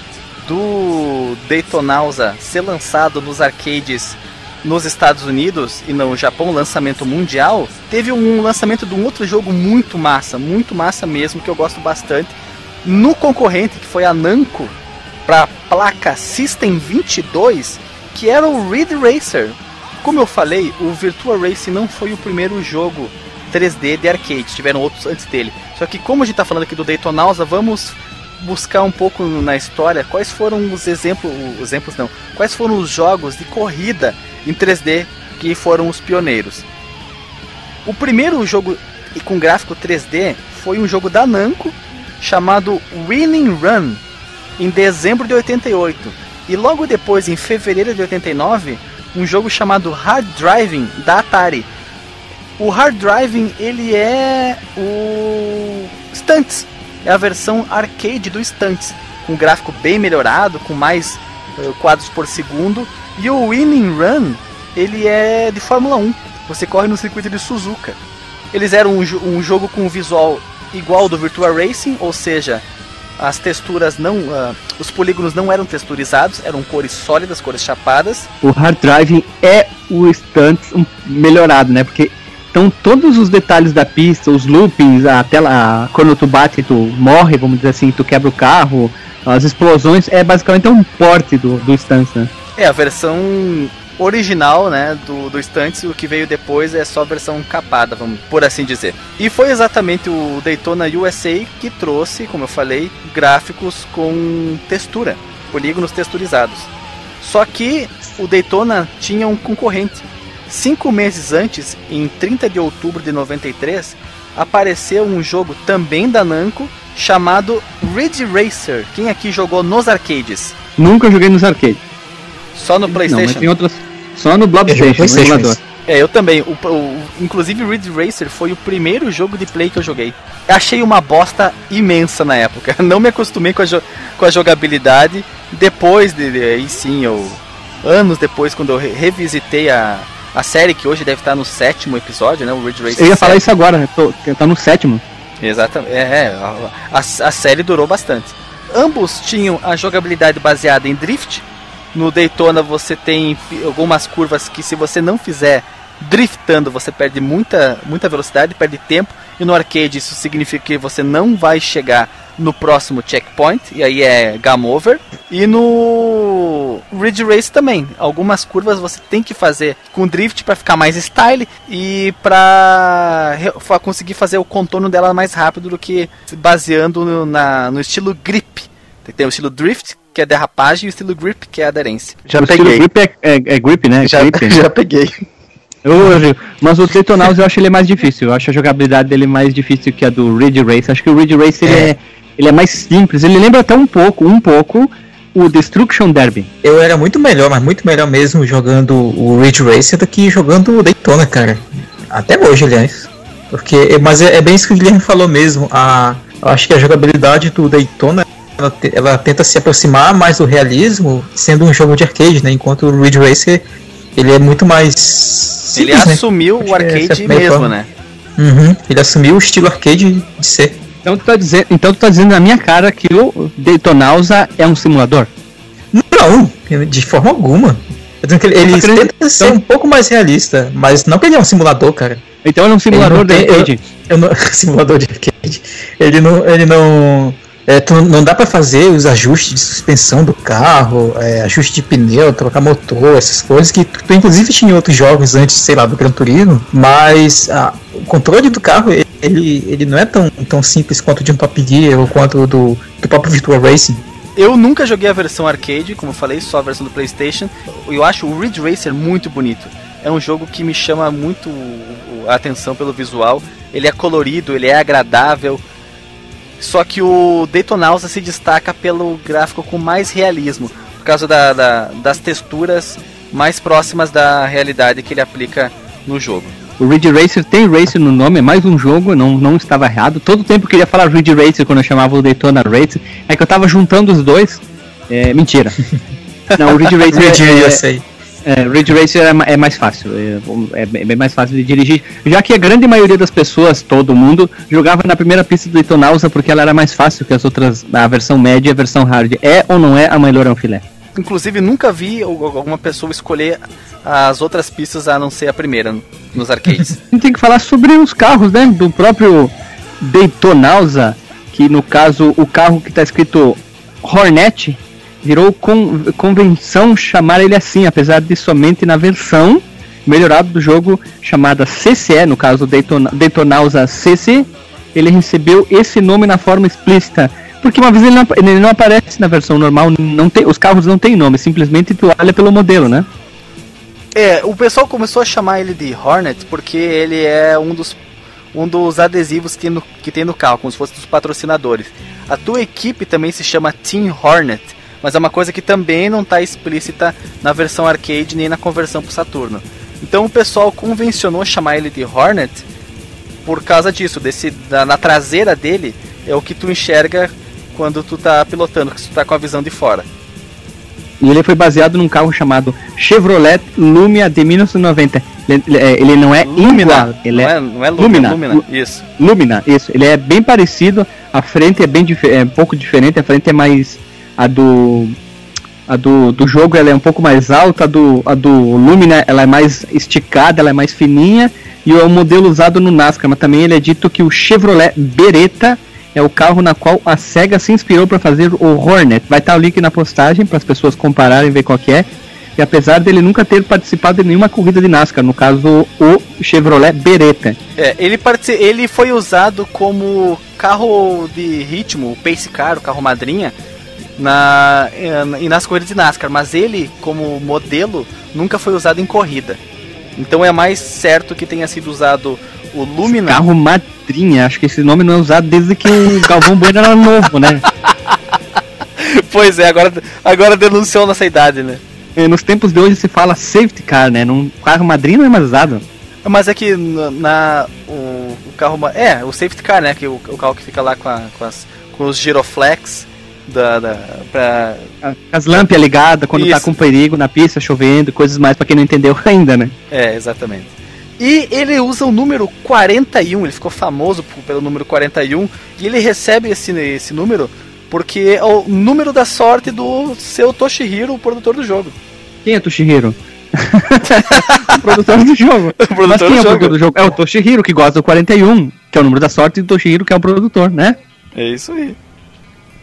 do Daytonausa ser lançado nos arcades nos Estados Unidos e no Japão, lançamento mundial, teve um lançamento de um outro jogo muito massa, muito massa mesmo, que eu gosto bastante, no concorrente que foi a Namco para placa System 22, que era o Ridge Racer. Como eu falei, o Virtua Racing não foi o primeiro jogo 3D de arcade, tiveram outros antes dele. Só que como a gente tá falando aqui do Daytonausa, vamos buscar um pouco na história quais foram os exemplos, os exemplos não, quais foram os jogos de corrida em 3D que foram os pioneiros. O primeiro jogo com gráfico 3D foi um jogo da Namco chamado Winning Run em dezembro de 88 e logo depois em fevereiro de 89 um jogo chamado Hard Driving da Atari. O Hard Driving ele é o Stunts, é a versão arcade do Stunts, com gráfico bem melhorado, com mais eh, quadros por segundo. E o Winning Run ele é de Fórmula 1. Você corre no circuito de Suzuka. Eles eram um, um jogo com um visual igual do Virtua Racing, ou seja, as texturas não. Uh, os polígonos não eram texturizados, eram cores sólidas, cores chapadas. O hard driving é o stunts melhorado, né? Porque então todos os detalhes da pista, os loopings, a tela, quando tu bate tu morre, vamos dizer assim, tu quebra o carro, as explosões, é basicamente um porte do, do Stance, né? É, a versão original, né, do, do Stunts, o que veio depois é só a versão capada, vamos por assim dizer. E foi exatamente o Daytona USA que trouxe, como eu falei, gráficos com textura, polígonos texturizados. Só que o Daytona tinha um concorrente. Cinco meses antes, em 30 de outubro de 93, apareceu um jogo também da Namco chamado Ridge Racer. Quem aqui jogou nos arcades? Nunca joguei nos arcades. Só no PlayStation? Não, tem outras. Só no Blobstation, no emulador. É, eu também. O, o, inclusive, Ridge Racer foi o primeiro jogo de play que eu joguei. Achei uma bosta imensa na época. Não me acostumei com a, com a jogabilidade. Depois de. Aí sim, eu. Anos depois, quando eu revisitei a, a série, que hoje deve estar no sétimo episódio, né? O Ridge Racer. Eu ia 7. falar isso agora, né? Tô, tá no sétimo. Exatamente. É, é a, a, a série durou bastante. Ambos tinham a jogabilidade baseada em drift, no Daytona você tem algumas curvas que se você não fizer driftando, você perde muita, muita velocidade, perde tempo. E no arcade isso significa que você não vai chegar no próximo checkpoint, e aí é game over. E no Ridge Race também, algumas curvas você tem que fazer com drift para ficar mais style e para conseguir fazer o contorno dela mais rápido do que baseando no, na, no estilo grip. Tem o estilo drift, que é derrapagem, e o estilo grip, que é aderência. Já o peguei. grip é, é, é, grip, né? Já, grip, né? já peguei. Eu, mas o Daytonaus eu acho ele mais difícil. Eu acho a jogabilidade dele mais difícil que a do Ridge Race. Acho que o Ridge Race ele é. é, ele é mais simples. Ele lembra até um pouco, um pouco, o Destruction Derby. Eu era muito melhor, mas muito melhor mesmo jogando o Ridge Racer do que jogando o Daytona, cara. Até hoje, aliás. Porque, mas é, é bem isso que o Guilherme falou mesmo. A, eu acho que a jogabilidade do Daytona ela, te, ela, tenta se aproximar mais do realismo, sendo um jogo de arcade, né? Enquanto o Ridge Racer ele é muito mais. Simples, ele né? assumiu né? o arcade mesmo, né? Uhum, ele assumiu o estilo arcade de ser. Então tu tá dizendo, então tu tá dizendo na minha cara que o Daytonausa é um simulador? Não, de forma alguma. Ele, ele tenta então... ser um pouco mais realista, mas não que ele é um simulador, cara. Então ele é um simulador de arcade. Eu, eu não, simulador de arcade. Ele não, ele não, é, tu, não dá para fazer os ajustes de suspensão do carro, é, ajuste de pneu, trocar motor, essas coisas que tu, tu, inclusive tinha em outros jogos antes, sei lá, do Gran Turismo, mas a, o controle do carro ele, ele não é tão, tão simples quanto de um Top Gear ou quanto do, do próprio Virtual Racing. Eu nunca joguei a versão arcade, como eu falei, só a versão do PlayStation. Eu acho o Ridge Racer muito bonito. É um jogo que me chama muito a atenção pelo visual. Ele é colorido, ele é agradável só que o Daytonausa se destaca pelo gráfico com mais realismo, por causa da, da, das texturas mais próximas da realidade que ele aplica no jogo. O Ridge Racer tem Racer no nome, é mais um jogo, não, não estava errado. Todo tempo eu queria falar Ridge Racer quando eu chamava o Daytona Racer, é que eu tava juntando os dois. É, mentira. Não, o Ridge Racer é, eu sei. É, Ridge Racer é, é mais fácil, é, é, bem mais fácil de dirigir, já que a grande maioria das pessoas, todo mundo, jogava na primeira pista do Daytonausa porque ela era mais fácil que as outras, a versão média e a versão hard. É ou não é a melhor filé? Inclusive, nunca vi alguma pessoa escolher as outras pistas a não ser a primeira nos arcades. a gente tem que falar sobre os carros, né? Do próprio Daytonausa, que no caso, o carro que está escrito Hornet, virou con convenção chamar ele assim, apesar de somente na versão melhorada do jogo chamada CCE, no caso Daytona, Daytonausa CC, ele recebeu esse nome na forma explícita. Porque uma vez ele não, ele não aparece na versão normal, não tem, os carros não têm nome, simplesmente tu olha pelo modelo, né? É, o pessoal começou a chamar ele de Hornet porque ele é um dos, um dos adesivos que, no, que tem no carro, como se fosse dos patrocinadores. A tua equipe também se chama Team Hornet, mas é uma coisa que também não está explícita na versão arcade nem na conversão para Saturno. Então o pessoal convencionou chamar ele de Hornet por causa disso, desse da, na traseira dele é o que tu enxerga quando tu tá pilotando, que tu tá com a visão de fora. E ele foi baseado num carro chamado Chevrolet Lumia de 1990. Ele, ele- é, ele não é igual, ele não, é, não é Lumina. Lumina, Lumina. Isso. Lumina, isso. Ele é bem parecido. A frente é bem é um pouco diferente. A frente é mais a do a do, do jogo ela é um pouco mais alta, a do, a do Lumina ela é mais esticada, ela é mais fininha e é o modelo usado no NASCAR, mas também ele é dito que o Chevrolet Beretta é o carro na qual a SEGA se inspirou para fazer o Hornet. Vai estar o link na postagem para as pessoas compararem ver qual que é. E apesar dele nunca ter participado de nenhuma corrida de NASCAR, no caso o Chevrolet Beretta. É, ele, ele foi usado como carro de ritmo, o pace car, o carro madrinha, na, eh, e nas corridas de NASCAR, mas ele, como modelo, nunca foi usado em corrida. Então é mais certo que tenha sido usado o Lumina. Carro madrinha, acho que esse nome não é usado desde que o Galvão Bueno era novo, né? Pois é, agora, agora denunciou nossa idade, né? E nos tempos de hoje se fala safety car, né? Num carro madrinha não é mais usado. Mas é que na, na- o, o carro. É, o safety car, né? Que o, o carro que fica lá com, a- com, as, com os giroflex da, da, pra, As lâmpadas ligadas quando tá Isso. com perigo na pista, chovendo, coisas mais pra quem não entendeu ainda, né? É, exatamente. E ele usa o número 41, ele ficou famoso pelo número 41, e ele recebe esse, esse número porque é o número da sorte do seu Toshihiro, o produtor do jogo. Quem é Toshihiro? o produtor do jogo. O produtor Mas quem do é o jogo. produtor do jogo? É o Toshihiro, que gosta do 41, que é o número da sorte, e o Toshihiro, que é o produtor, né? É isso aí.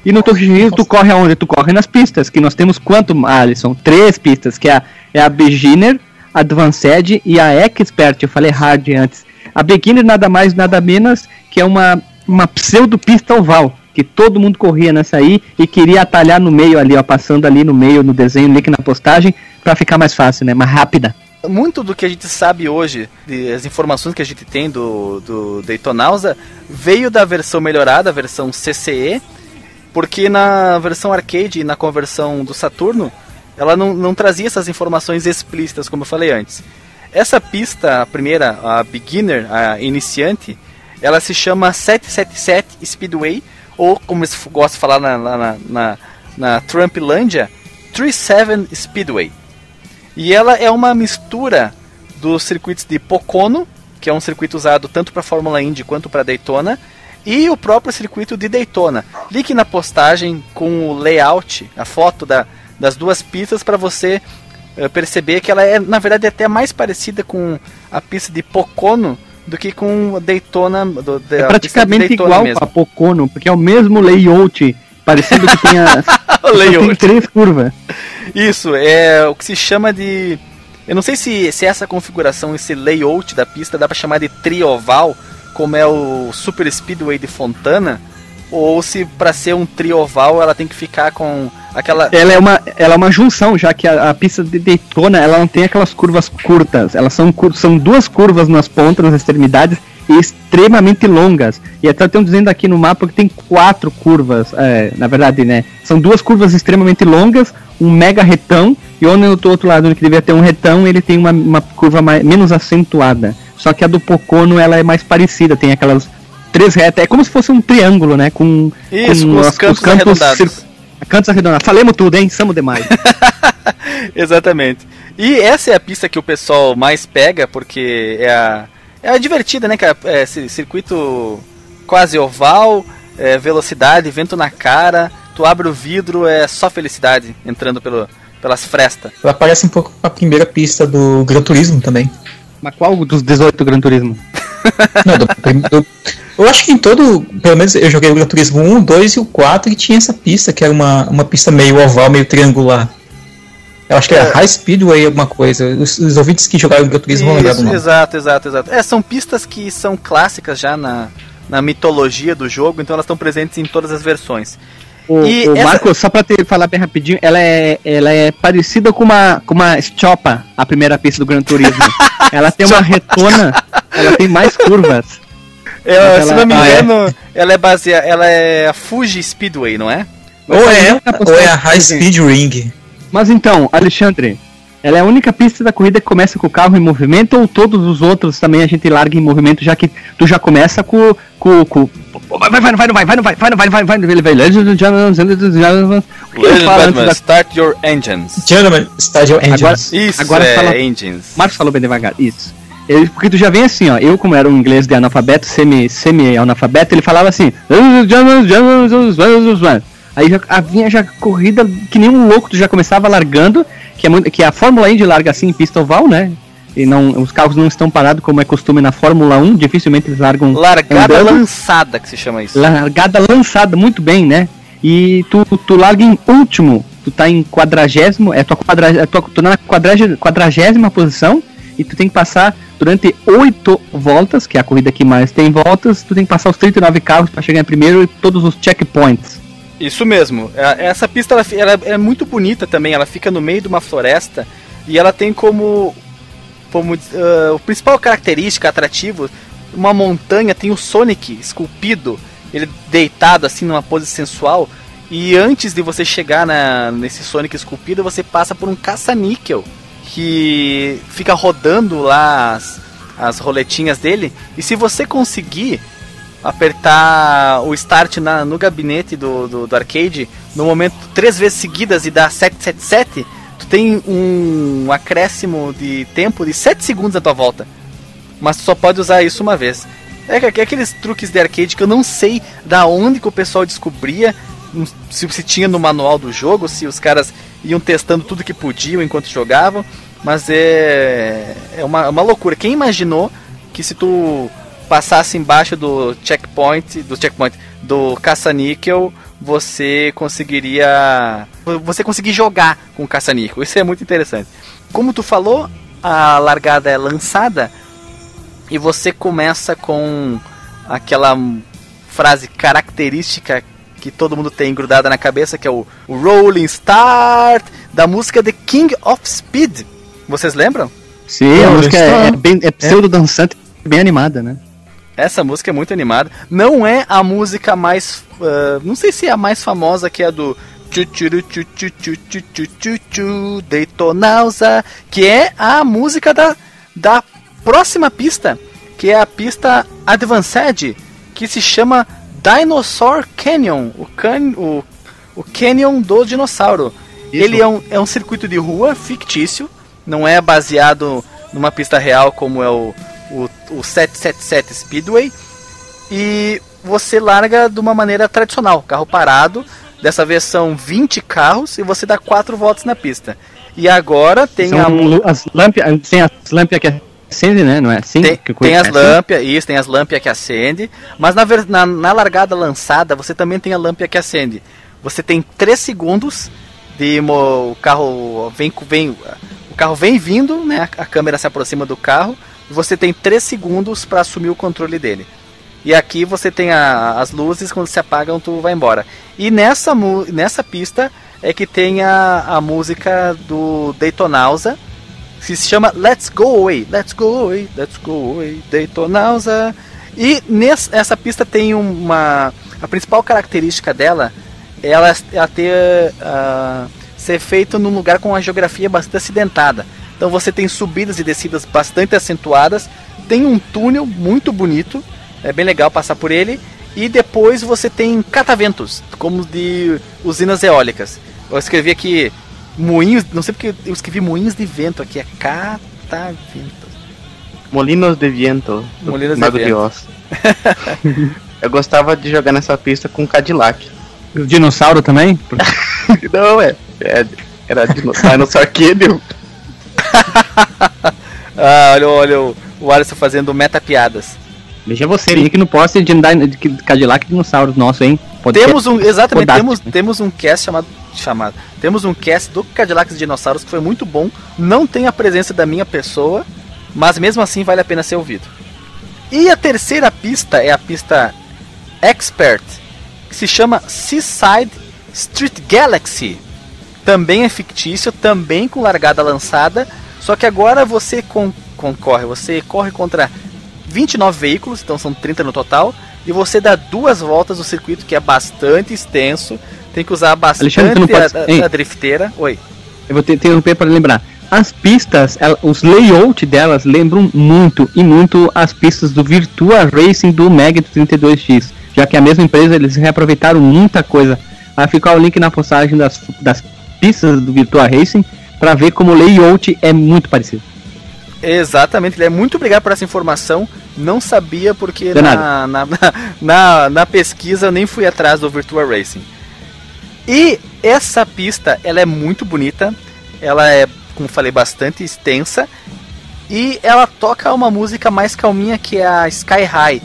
E no Toshihiro tu corre aonde? Tu corre nas pistas, que nós temos quanto, Alisson? Três pistas, que é a, é a Beginner, a Advanced e a Expert, eu falei hard antes. A Beginner nada mais, nada menos que é uma, uma pseudo pista oval, que todo mundo corria nessa aí e queria atalhar no meio ali, ó, passando ali no meio, no desenho, link na postagem, pra ficar mais fácil, né, mais rápida. Muito do que a gente sabe hoje, as informações que a gente tem do, do Daytonausa, veio da versão melhorada, a versão CCE, porque na versão arcade e na conversão do Saturno, ela não, não trazia essas informações explícitas, como eu falei antes. Essa pista, a primeira, a beginner, a iniciante, ela se chama 777 Speedway, ou como eles gostam de falar na, na, na, na Trumplandia, 37 Speedway. E ela é uma mistura dos circuitos de Pocono, que é um circuito usado tanto para Fórmula Indy quanto para Daytona, e o próprio circuito de Daytona. Link na postagem com o layout, a foto da, das duas pistas para você eh, perceber que ela é, na verdade, até mais parecida com a pista de Pocono do que com a Daytona. Do, É praticamente de Daytona igual mesmo. a Pocono, porque é o mesmo layout, parecendo que tem as, tem três curvas. Isso, é o que se chama de. Eu não sei se, se essa configuração, esse layout da pista dá pra chamar de trioval, como é o Super Speedway de Fontana, ou se pra ser um trioval ela tem que ficar com aquela. Ela é uma, ela é uma junção, já que a, a pista de Daytona ela não tem aquelas curvas curtas. Elas são, são duas curvas nas pontas, nas extremidades, e extremamente longas. E até estão dizendo aqui no mapa que tem quatro curvas. é, na verdade, né? São duas curvas extremamente longas, um mega retão, e onde no outro lado que devia ter um retão, ele tem uma, uma curva mais, menos acentuada. Só que a do Pocono ela é mais parecida, tem aquelas três retas. É como se fosse um triângulo, né? Com, Isso, com os as- campos arredondados. cir- Cantos arredondados. Falemos tudo, hein? Somos demais. Exatamente. E essa é a pista que o pessoal mais pega, porque é a, é a divertida, né, cara? É esse circuito quase oval, é velocidade, vento na cara, tu abre o vidro, é só felicidade entrando pelo, pelas frestas. Ela parece um pouco com a primeira pista do Gran Turismo também. Mas qual dos 18 Gran Turismo? Não, do do- eu acho que em todo, pelo menos eu joguei o Gran Turismo 1, 2 e o 4 e tinha essa pista, que era uma, uma pista meio oval, meio triangular. Eu acho que era É. High Speedway alguma coisa. Os, os ouvintes que jogaram o Gran Turismo vão lembrar do nome. exato, exato, exato. É, são pistas que são clássicas já na, na mitologia do jogo, então elas estão presentes em todas as versões. O, E o essa- Marco, só pra te falar bem rapidinho, ela é, ela é parecida com uma, com uma Stoppa, a primeira pista do Gran Turismo. ela tem uma retona, ela tem mais curvas. É, Mas se ela- não me ah, é? engano, ela é baseada. Ela é a Fuji Speedway, não é? Ou é, Mas ou é a High Speed Ring. Mas então, Alexandre, ela é a única pista da corrida que começa com o carro em movimento ou todos os outros também a gente larga em movimento, já que tu já começa com, com, com Vai, vai, vai, vai, vai, vai, vai, vai, vai, vai, vai, vai, Ladies and gentlemen, start your engines. Gentlemen, Stadio Engines. Agora- Isso Agora é fala- engines. Marcos falou bem devagar, isso. Ele, porque tu já vem assim, ó. Eu, como era um inglês de analfabeto, semi- semi-analfabeto, ele falava assim. Aí já a- vinha já corrida que nem um louco, tu já começava largando, que é, muito, que a Fórmula Indy larga assim em pista oval, né? E não, os carros não estão parados como é costume na Fórmula 1, dificilmente eles largam Largada andando. lançada, que se chama isso. largada lançada muito bem, né? E tu, tu larga em último, tu tá em quadragésimo, é tua quadra, é tua, tu na quadragésima, quadragésima posição e tu tem que passar durante oito voltas, que é a corrida que mais tem voltas, tu tem que passar os 39 carros para chegar em primeiro e todos os checkpoints. Isso mesmo. É- Essa pista ela, ela é muito bonita também. Ela fica no meio de uma floresta e ela tem como, como ah, o principal característica atrativo uma montanha. Tem o Sonic esculpido, ele deitado assim numa pose sensual. E antes de você chegar na, nesse Sonic esculpido, você passa por um caça-níquel que fica rodando lá as, as roletinhas dele. E se você conseguir apertar o start na, no gabinete do, do, do arcade no momento três vezes seguidas e dar 777, tu tem um acréscimo de tempo de 7 segundos à tua volta. Mas tu só pode usar isso uma vez. É, é aqueles truques de arcade que eu não sei da onde que o pessoal descobria, hum, se, se tinha no manual do jogo, se os caras iam testando tudo que podiam enquanto jogavam, mas é, é uma, uma loucura. Quem imaginou que se tu passasse embaixo do checkpoint, do checkpoint, do caça-níquel, você conseguiria, você conseguir jogar com o caça-níquel. Isso é muito interessante. Como tu falou, a largada é lançada e você começa com aquela frase característica que todo mundo tem grudada na cabeça, que é o, o Rolling Start da música The King of Speed. Vocês lembram? Sim, a música é, é bem é pseudo-dançante, bem animada, né? Essa música é muito animada. Não é a música mais. ah, não sei se é a mais famosa, que é a do. Daytonausa, que é a música da, da próxima pista, que é a pista Advanced, que se chama Dinosaur Canyon, o, can, o, o Canyon do dinossauro. Isso. Ele é um, é um circuito de rua fictício, não é baseado numa pista real como é o, o, o 777 Speedway. E você larga de uma maneira tradicional, carro parado. Dessa vez são 20 carros e você dá 4 voltas na pista. E agora tem São a as lâmpias, tem as lâmpias que acendem, né? Não é assim? tem, tem as lâmpias, isso, tem as lâmpias que acende. Mas na, na, na largada lançada, você também tem a lâmpada que acende. Você tem 3 segundos de mo- o carro vem, vem o carro vem vindo, né? A câmera se aproxima do carro. E você tem 3 segundos para assumir o controle dele. E aqui você tem a- as luzes, quando se apagam, tu vai embora. E nessa, nessa pista é que tem a, a música do Daytonausa, que se chama Let's Go Away, Let's Go Away, Let's Go Away, Daytonausa. E nessa essa pista tem uma. A principal característica dela é ela, ela ter. ah, ser feito num lugar com uma geografia bastante acidentada. Então você tem subidas e descidas bastante acentuadas, tem um túnel muito bonito, é bem legal passar por ele. E depois você tem cataventos, como de usinas eólicas. Eu escrevi aqui moinhos, não sei porque eu escrevi moinhos de vento aqui, é cataventos. Molinos de Viento, do Molinos de Mago de Vento. Oz. Eu gostava de jogar nessa pista com Cadillac. O dinossauro também? Não, é. é era dino- Dinosaur Canyon. Ah, olha, olha o, o Alisson fazendo meta piadas. Veja você, link no post de, Dyna- de Cadillac Dinossauros nosso, hein? Pode Temos um, exatamente, Podástico. temos, temos um cast chamado, chamado. Temos um cast do Cadillacs e Dinossauros que foi muito bom. Não tem a presença da minha pessoa, mas mesmo assim vale a pena ser ouvido. E a terceira pista é a pista Expert, que se chama Seaside Street Galaxy. Também é fictício, também com largada lançada, só que agora você con- concorre, você corre contra 29 veículos, então são 30 no total, e você dá duas voltas no circuito que é bastante extenso. Tem que usar bastante a, a, a drifteira. Oi. Eu vou te interromper para lembrar. As pistas, ela- os layout delas lembram muito e muito as pistas do Virtua Racing do Mega 32X. já que a mesma empresa eles reaproveitaram muita coisa. Vai ficar o link na postagem das, das pistas do Virtua Racing para ver como o layout é muito parecido. Exatamente, ele é muito obrigado por essa informação. Não sabia porque na, na, na, na pesquisa eu nem fui atrás do Virtua Racing. E essa pista, ela é muito bonita. Ela é, como falei, bastante extensa. E ela toca uma música mais calminha que é a Sky High.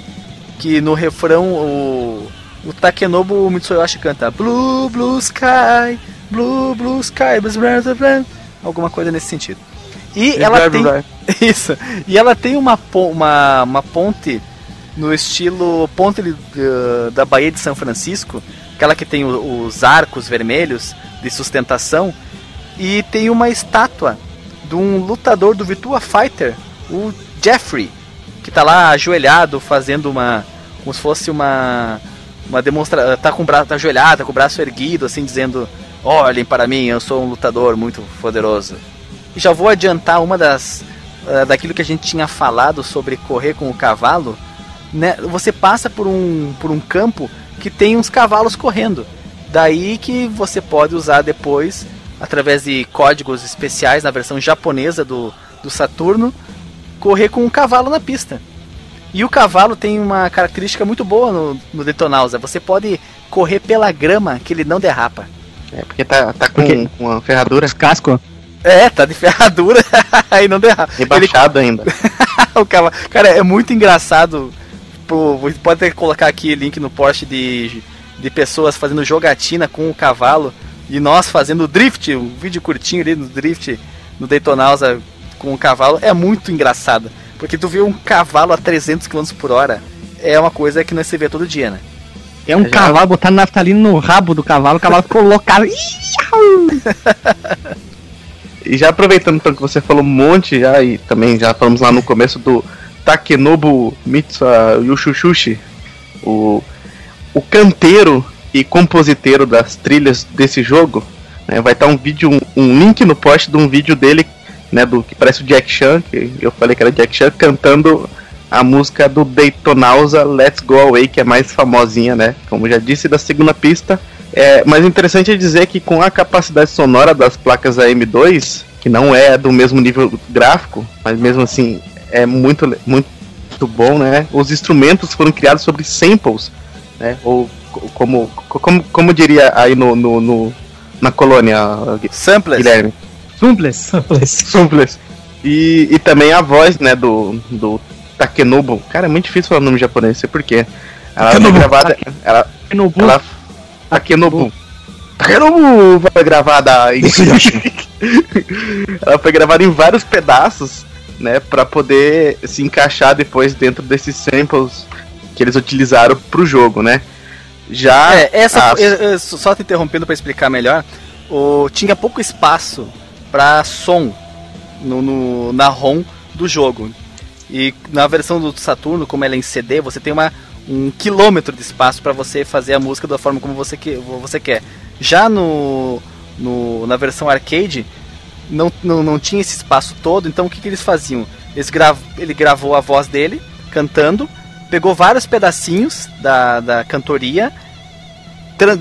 Que no refrão o, o Takenobu Mitsuyoshi canta Blue, Blue Sky, Blue, Blue Sky, blue, blue, blue, blue", alguma coisa nesse sentido. E ela tem. Isso. E ela tem uma, uma, uma ponte no estilo ponte da Baía de São Francisco, aquela que tem o- os arcos vermelhos de sustentação, e tem uma estátua de um lutador do Virtua Fighter, o Jeffrey, que tá lá ajoelhado fazendo uma. como se fosse uma. uma demonstração. tá com o braço tá ajoelhado, tá com o braço erguido, assim, dizendo: Olhem para mim, eu sou um lutador muito poderoso. Já vou adiantar uma das. eh, daquilo que a gente tinha falado sobre correr com o cavalo. Né? Você passa por um, por um campo que tem uns cavalos correndo. Daí que você pode usar depois, através de códigos especiais na versão japonesa do, do Saturno, correr com um cavalo na pista. E o cavalo tem uma característica muito boa no, no Detonausa. Você pode correr pela grama que ele não derrapa. É porque tá, tá com, Porque- com uma ferradura Os cascos. É, tá de ferradura, aí não derrapa. Ele rebaixada ainda. o cavalo. Cara, é muito engraçado. Pô, pode até colocar aqui link no post de, de pessoas fazendo jogatina com o cavalo e nós fazendo drift, um vídeo curtinho ali no drift no Daytonausa com o cavalo. É muito engraçado. Porque tu vê um cavalo a 300 km por hora. É uma coisa que não se vê todo dia, né? É um Já- cavalo, botar naftalina no rabo do cavalo, o cavalo colocado. E já aproveitando então que você falou um monte já, e também já falamos lá no começo do Takenobu Mitsuha Yushushushi, o, o canteiro e compositeiro das trilhas desse jogo, né, vai estar um vídeo, um, um link no post de um vídeo dele, né, do que parece o Jack Chan, que eu falei que era Jack Chan, cantando a música do Daytonausa Let's Go Away, que é mais famosinha, né, como já disse, da segunda pista, é, mas o interessante é dizer que com a capacidade sonora das placas AM2, que não é do mesmo nível gráfico, mas mesmo assim é muito, muito bom, né? Os instrumentos foram criados sobre samples, né? Ou co- como, co- como, como diria aí no, no, no- na colônia, Samplers. Guilherme? Simples. Samples. E, e também a voz, né, do, do Takenobu. Cara, é muito difícil falar o nome japonês, sei porquê. Ela foi Takenobu. gravada. Ela, No bu- ela Takenobu. Takenobu foi gravada em... Ela foi gravada em vários pedaços, né, para poder se encaixar depois dentro desses samples que eles utilizaram pro jogo, né? Já É, essa, as- eu- eu- só te interrompendo para explicar melhor, o, tinha pouco espaço para som no, no- na ROM do jogo. E na versão do Saturno, como ela é em CD, você tem uma, um quilômetro de espaço para você fazer a música da forma como você, que, você quer. Já no, no- na versão arcade, não, não, não tinha esse espaço todo, então o que, que eles faziam? Eles grav, ele gravou a voz dele cantando, pegou vários pedacinhos da, da cantoria,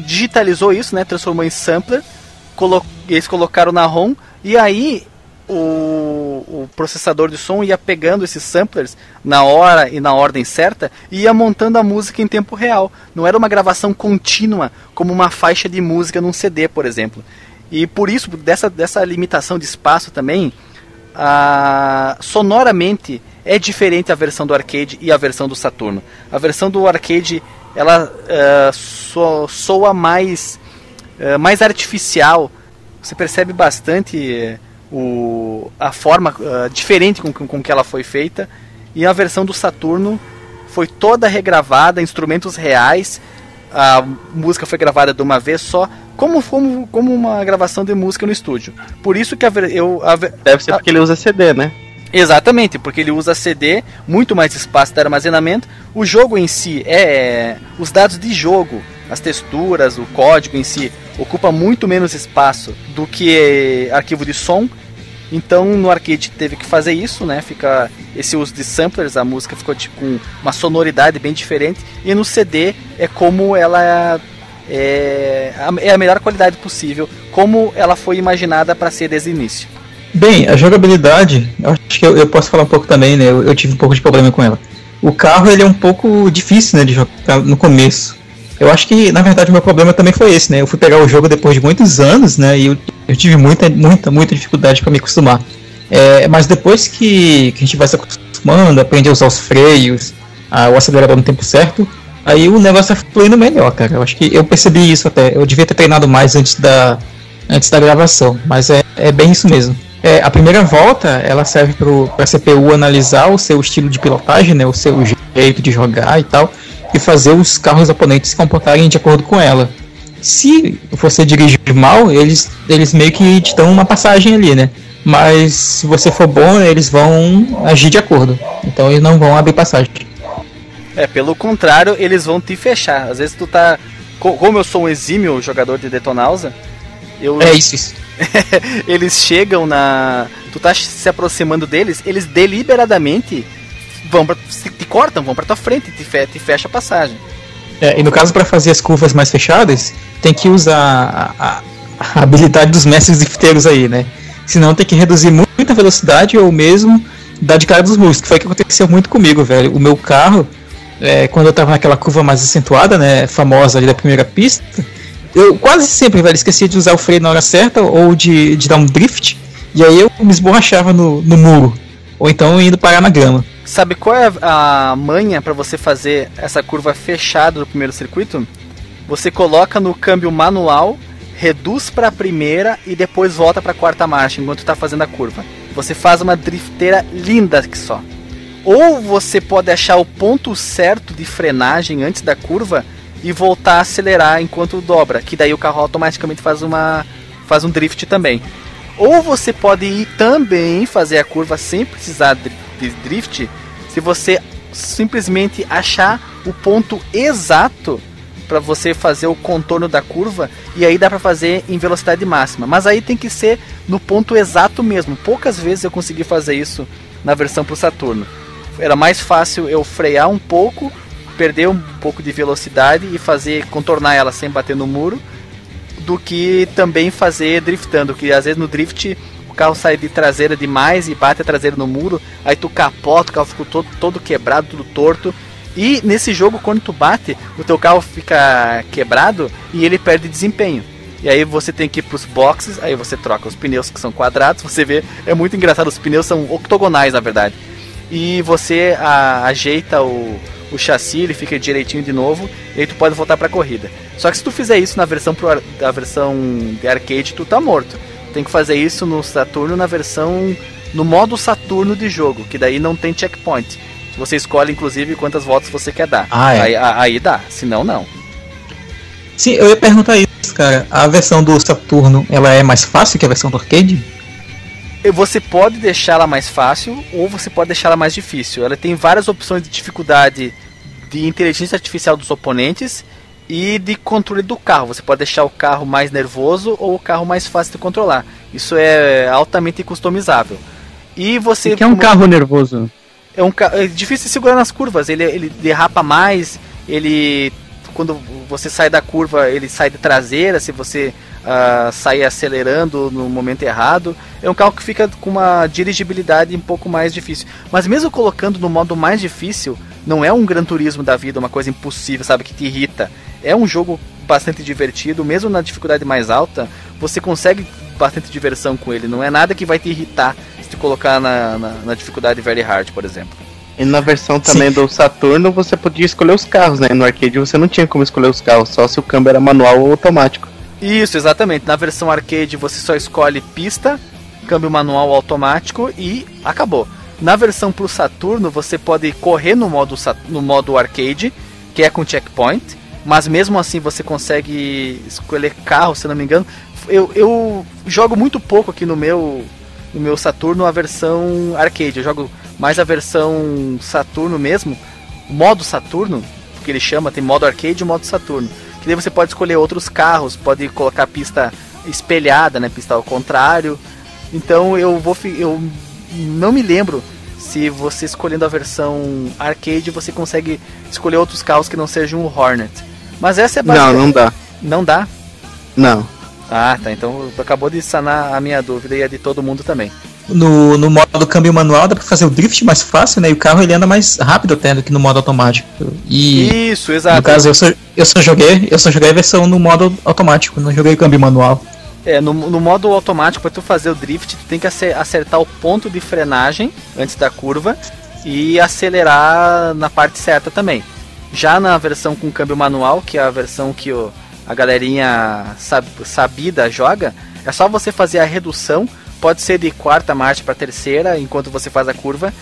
digitalizou isso, né, transformou em sampler, colo eles colocaram na ROM e aí o, o processador de som ia pegando esses samplers na hora e na ordem certa e ia montando a música em tempo real. Não era uma gravação contínua como uma faixa de música num CD, por exemplo. E por isso, dessa, dessa limitação de espaço também, a, sonoramente é diferente a versão do arcade e a versão do Saturno. A versão do arcade ela eh, so- soa mais, eh, mais artificial. Você percebe bastante eh, o, a forma eh, diferente com, com, que ela foi feita. E a versão do Saturno foi toda regravada, instrumentos reais. A música foi gravada de uma vez só, como, como, como uma gravação de música no estúdio. Por isso que a, eu, a, deve ser a- porque ele usa CD, né? Exatamente, porque ele usa CD, muito mais espaço de armazenamento. O jogo em si é. Os dados de jogo, as texturas, o código em si, ocupa muito menos espaço do que arquivo de som. Então no arcade teve que fazer isso, né? Fica esse uso de samplers, a música ficou tipo, com uma sonoridade bem diferente. E no CD é como ela é, é a melhor qualidade possível, como ela foi imaginada para ser desde o início. Bem, a jogabilidade, acho que eu, eu, posso falar um pouco também, né? Eu, eu, tive um pouco de problema com ela. O carro ele é um pouco difícil, né, de jogar no começo. Eu acho que, na verdade, o meu problema também foi esse, né? Eu fui pegar o jogo depois de muitos anos, né? E eu, eu tive muita, muita, muita dificuldade para me acostumar. É, mas depois que, que, a gente vai se acostumando, aprende a usar os freios, a, o acelerador no tempo certo, aí o negócio vai fluindo melhor, cara. Eu acho que eu percebi isso até. Eu devia ter treinado mais antes da, antes da gravação, mas é, é bem isso mesmo. É, a primeira volta ela serve para a CPU analisar o seu estilo de pilotagem, né, o seu jeito de jogar e tal, e fazer os carros oponentes se comportarem de acordo com ela. Se você dirigir mal, eles, eles meio que te dão uma passagem ali, né? Mas se você for bom, eles vão agir de acordo. Então eles não vão abrir passagem. É, pelo contrário, eles vão te fechar. Às vezes tu tá. Como eu sou um exímio jogador de Detonausa, eu. É isso, isso. eles chegam na. Tu tá se aproximando deles, eles deliberadamente vão pra, te cortam, vão pra tua frente, te, te fecha a passagem. É, e no caso, para fazer as curvas mais fechadas, tem que usar a, a, a habilidade dos mestres drifteiros aí, né? Senão tem que reduzir muita velocidade ou mesmo dar de cara dos muros, que foi o que aconteceu muito comigo, velho. O meu carro, é, quando eu tava naquela curva mais acentuada, né, famosa ali da primeira pista, eu quase sempre, velho, esquecia de usar o freio na hora certa ou de, de dar um drift, e aí eu me esborrachava no, no muro, ou então indo parar na grama. Sabe qual é a manha para você fazer essa curva fechada do primeiro circuito? Você coloca no câmbio manual, reduz para a primeira e depois volta para a quarta marcha enquanto está fazendo a curva. Você faz uma drifteira linda que só. Ou você pode achar o ponto certo de frenagem antes da curva e voltar a acelerar enquanto dobra, que daí o carro automaticamente faz uma faz um drift também. Ou você pode ir também fazer a curva sem precisar de drift, se você simplesmente achar o ponto exato para você fazer o contorno da curva e aí dá para fazer em velocidade máxima. Mas aí tem que ser no ponto exato mesmo. Poucas vezes eu consegui fazer isso na versão pro Saturno. Era mais fácil eu frear um pouco, perder um pouco de velocidade e fazer contornar ela sem bater no muro, do que também fazer driftando, que às vezes no drift o carro sai de traseira demais e bate a traseira no muro, aí tu capota, o carro fica todo, todo quebrado, tudo torto. E nesse jogo, quando tu bate, o teu carro fica quebrado e ele perde desempenho. E aí você tem que ir pros boxes, aí você troca os pneus que são quadrados, você vê, é muito engraçado, os pneus são octogonais na verdade. E você a, ajeita o, o chassi, ele fica direitinho de novo, e aí tu pode voltar pra corrida. Só que se tu fizer isso na versão, pro, versão de arcade, tu tá morto. Tem que fazer isso no Saturno na versão. no modo Saturno de jogo, que daí não tem checkpoint. Você escolhe, inclusive, quantas voltas você quer dar. Ah, é. aí, aí dá, senão não. Sim, eu ia perguntar isso, cara. A versão do Saturno, ela é mais fácil que a versão do arcade? Você pode deixá-la mais fácil ou você pode deixá-la mais difícil. Ela tem várias opções de dificuldade de inteligência artificial dos oponentes e de controle do carro. Você pode deixar o carro mais nervoso ou o carro mais fácil de controlar. Isso é altamente customizável. E você. O que é um carro nervoso? É um é difícil de segurar nas curvas. Ele, ele derrapa mais. Ele quando você sai da curva, ele sai de traseira. Se você uh, sair acelerando no momento errado, é um carro que fica com uma dirigibilidade um pouco mais difícil. Mas mesmo colocando no modo mais difícil, não é um Gran Turismo da vida, uma coisa impossível, sabe, que te irrita. É um jogo bastante divertido, mesmo na dificuldade mais alta, você consegue bastante diversão com ele. Não é nada que vai te irritar se te colocar na, na, na dificuldade very hard, por exemplo. E na versão também Sim. do Saturno você podia escolher os carros, né? No arcade você não tinha como escolher os carros, só se o câmbio era manual ou automático. Isso, exatamente. Na versão arcade você só escolhe pista, câmbio manual automático e acabou. Na versão pro Saturno você pode correr no modo, no modo arcade, que é com checkpoint, mas mesmo assim você consegue escolher carro, se não me engano. Eu, eu jogo muito pouco aqui no meu no meu Saturno a versão arcade. Eu jogo mais a versão Saturno mesmo, modo Saturno, que ele chama, tem modo arcade e modo Saturno. Que daí você pode escolher outros carros, pode colocar pista espelhada, né, pista ao contrário. Então eu vou eu não me lembro se você escolhendo a versão arcade, você consegue escolher outros carros que não sejam o Hornet. Mas essa é Não, não dá. Não dá? Não. Ah, tá. Então acabou de sanar a minha dúvida e a de todo mundo também. No, no modo câmbio manual dá pra fazer o drift mais fácil, né? E o carro ele anda mais rápido até do que no modo automático. E Isso, exato. no caso eu só, eu só joguei, eu só joguei a versão no modo automático, não joguei o câmbio manual. É, no, no modo automático, para tu fazer o drift, tu tem que ace- acertar o ponto de frenagem antes da curva e acelerar na parte certa também. Já na versão com câmbio manual, que é a versão que o, a galerinha sab, sabida joga, é só você fazer a redução, pode ser de quarta marcha para terceira, enquanto você faz a curva,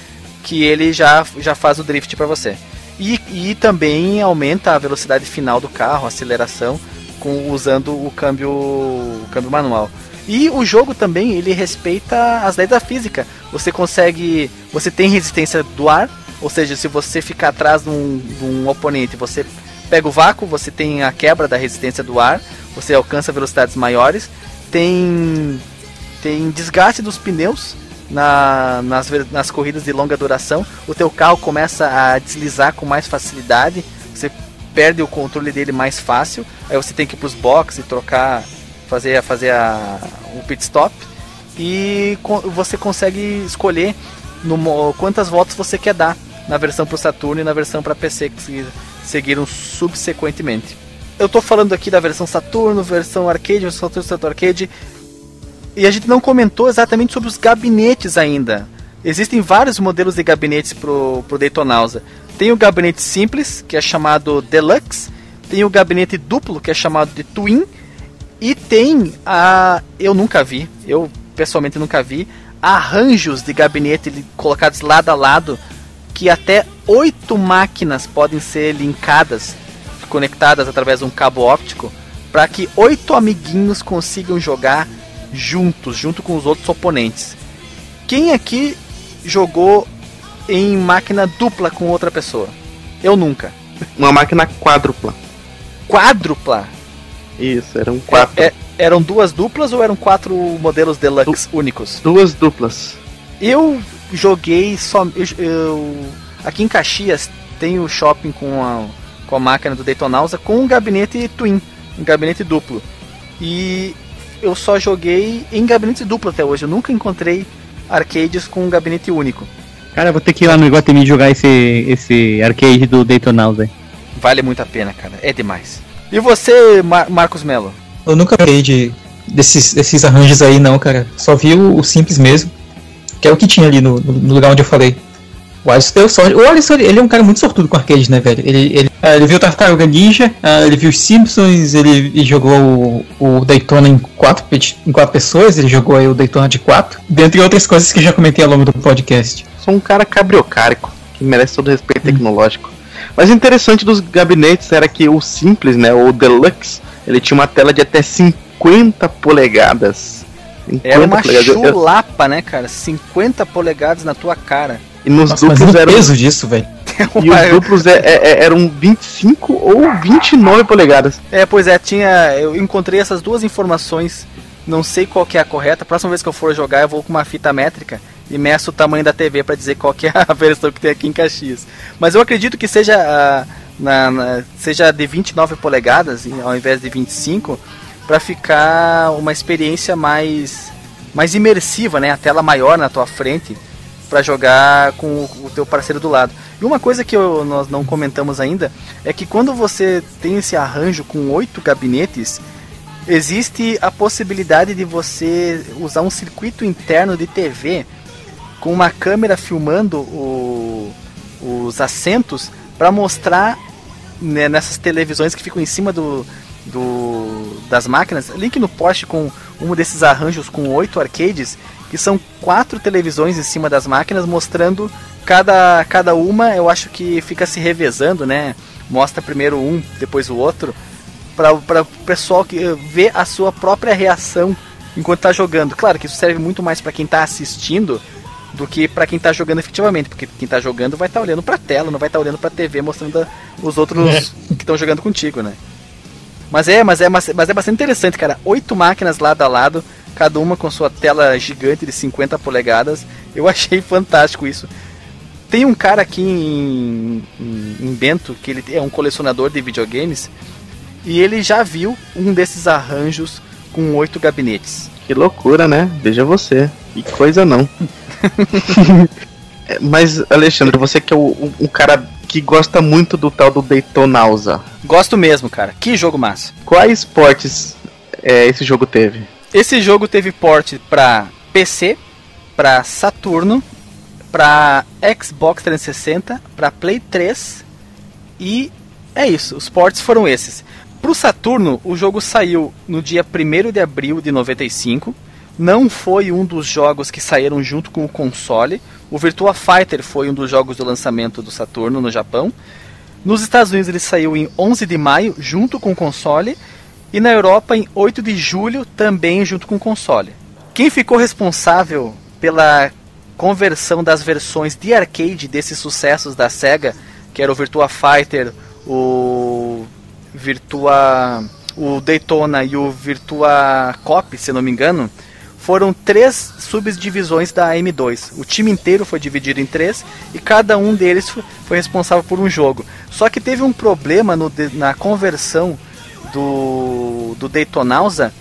que ele já, já faz o drift para você. E, e também aumenta a velocidade final do carro, a aceleração, com, usando o câmbio, o câmbio manual. E o jogo também ele respeita as leis da física. Você consegue, você tem resistência do ar, ou seja, se você ficar atrás de um, de um oponente, você pega o vácuo, você tem a quebra da resistência do ar, você alcança velocidades maiores, tem tem desgaste dos pneus na, nas, nas corridas de longa duração, o teu carro começa a deslizar com mais facilidade, você perde o controle dele mais fácil, aí você tem que ir pros boxes e trocar, fazer, fazer a, o pit stop, e co- você consegue escolher no, quantas voltas você quer dar na versão pro Saturno e na versão para PC que se- seguiram subsequentemente. Eu tô falando aqui da versão Saturno, versão arcade, versão Saturno, Saturno arcade, e a gente não comentou exatamente sobre os gabinetes ainda. Existem vários modelos de gabinetes pro, pro Daytonausa. Tem o gabinete simples, que é chamado Deluxe. Tem o gabinete duplo, que é chamado de Twin. E tem a. Eu nunca vi, eu pessoalmente nunca vi, arranjos de gabinete colocados lado a lado, que até oito máquinas podem ser linkadas, conectadas através de um cabo óptico, para que oito amiguinhos consigam jogar juntos, junto com os outros oponentes. Quem aqui jogou em máquina dupla com outra pessoa? Eu nunca. Uma máquina quádrupla. Quádrupla? Isso, eram quatro. É- é- eram duas duplas ou eram quatro modelos deluxe únicos? Duas duplas. Eu joguei só. Eu, eu- aqui em Caxias tem o shopping com a, com a máquina do Daytonausa com um gabinete twin, um gabinete duplo. E eu só joguei em gabinete duplo até hoje. Eu nunca encontrei arcades com um gabinete único. Cara, eu vou ter que ir lá no Iguatemi jogar esse, esse arcade do Daytonausa. Vale muito a pena, cara. É demais. E você, Mar- Marcos Melo? Eu nunca peguei de, desses, desses arranjos aí, não, cara. Só vi o, o simples mesmo. Que é o que tinha ali no, no- lugar onde eu falei. O Alisson deu sorte. O Alisson, ele é um cara muito sortudo com arcade, né, velho? Ele, ele, ah, ele viu o Tartaruga Ninja, ah, ele viu os Simpsons, ele, ele jogou o, o Daytona em quatro, em quatro pessoas, ele jogou aí o Daytona de quatro. Dentre outras coisas que já comentei ao longo do podcast. Sou um cara cabriocárico, que merece todo o respeito tecnológico. Mas o interessante dos gabinetes era que o simples, né, ou o deluxe, ele tinha uma tela de até 50 polegadas. 50 Era uma polegadas. Chulapa, né, cara? 50 polegadas na tua cara. E nos Nossa, duplos o eram, peso disso, velho. e os duplos é- é- é- eram 25 ou 29 polegadas. É, pois é, tinha. Eu encontrei essas duas informações. Não sei qual que é a correta. A próxima vez que eu for jogar, eu vou com uma fita métrica e meço o tamanho da TV pra dizer qual que é a versão que tem aqui em Caxias. Mas eu acredito que seja ah, na, na- seja de 29 polegadas ao invés de 25 pra ficar uma experiência mais mais imersiva, né? A tela maior na tua frente pra jogar com o, o teu parceiro do lado. E uma coisa que eu- nós não comentamos ainda é que quando você tem esse arranjo com oito gabinetes, existe a possibilidade de você usar um circuito interno de TV com uma câmera filmando o- os assentos para mostrar né, nessas televisões que ficam em cima do, do- das máquinas. Link no post com um desses arranjos com oito arcades, que são quatro televisões em cima das máquinas mostrando cada, cada uma. Eu acho que fica se revezando, né? Mostra primeiro um, depois o outro para o pessoal que eh, ver a sua própria reação enquanto tá jogando. Claro que isso serve muito mais para quem tá assistindo do que para quem tá jogando efetivamente, porque quem tá jogando vai estar olhando para tela, não vai estar olhando para TV mostrando a- os outros que estão jogando contigo, né? Mas é, mas é, mas, mas é bastante interessante, cara. Oito máquinas lado a lado, cada uma com sua tela gigante de 50 polegadas. Eu achei fantástico isso. tem um cara aqui em, em, em Bento que ele é um colecionador de videogames e ele já viu um desses arranjos com oito gabinetes. Que loucura, né? Veja você. Que coisa não. É, Mas, Alexandre, você que é o, um, um cara que gosta muito do tal do Daytonausa. Gosto mesmo, cara. Que jogo massa. Quais esportes é, esse jogo teve? Esse jogo teve porte para PC, para Saturno, para Xbox 360, para Play 3 e é isso. Os ports foram esses. Pro Saturno, o jogo saiu no dia 1 de abril de 95. Não foi um dos jogos que saíram junto com o console. O Virtua Fighter foi um dos jogos do lançamento do Saturno no Japão. Nos Estados Unidos ele saiu em 11 de maio junto com o console e na Europa em 8 de julho também junto com o console. Quem ficou responsável pela conversão das versões de arcade desses sucessos da Sega, que era o Virtua Fighter, o Virtua, o Daytona e o Virtua Cop, se não me engano, foram três subdivisões da M2. O time inteiro foi dividido em três e cada um deles foi responsável por um jogo. Só que teve um problema no, na conversão do, do Daytonausa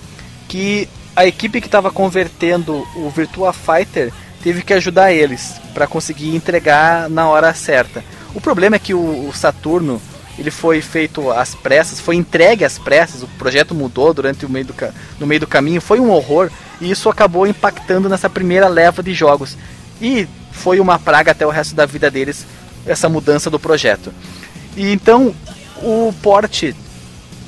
que a equipe que estava convertendo o Virtua Fighter teve que ajudar eles para conseguir entregar na hora certa. O problema é que o, o Saturno ele foi feito às pressas, foi entregue às pressas, o projeto mudou durante o meio do, no meio do caminho, foi um horror e isso acabou impactando nessa primeira leva de jogos. E foi uma praga até o resto da vida deles essa mudança do projeto. E então o porte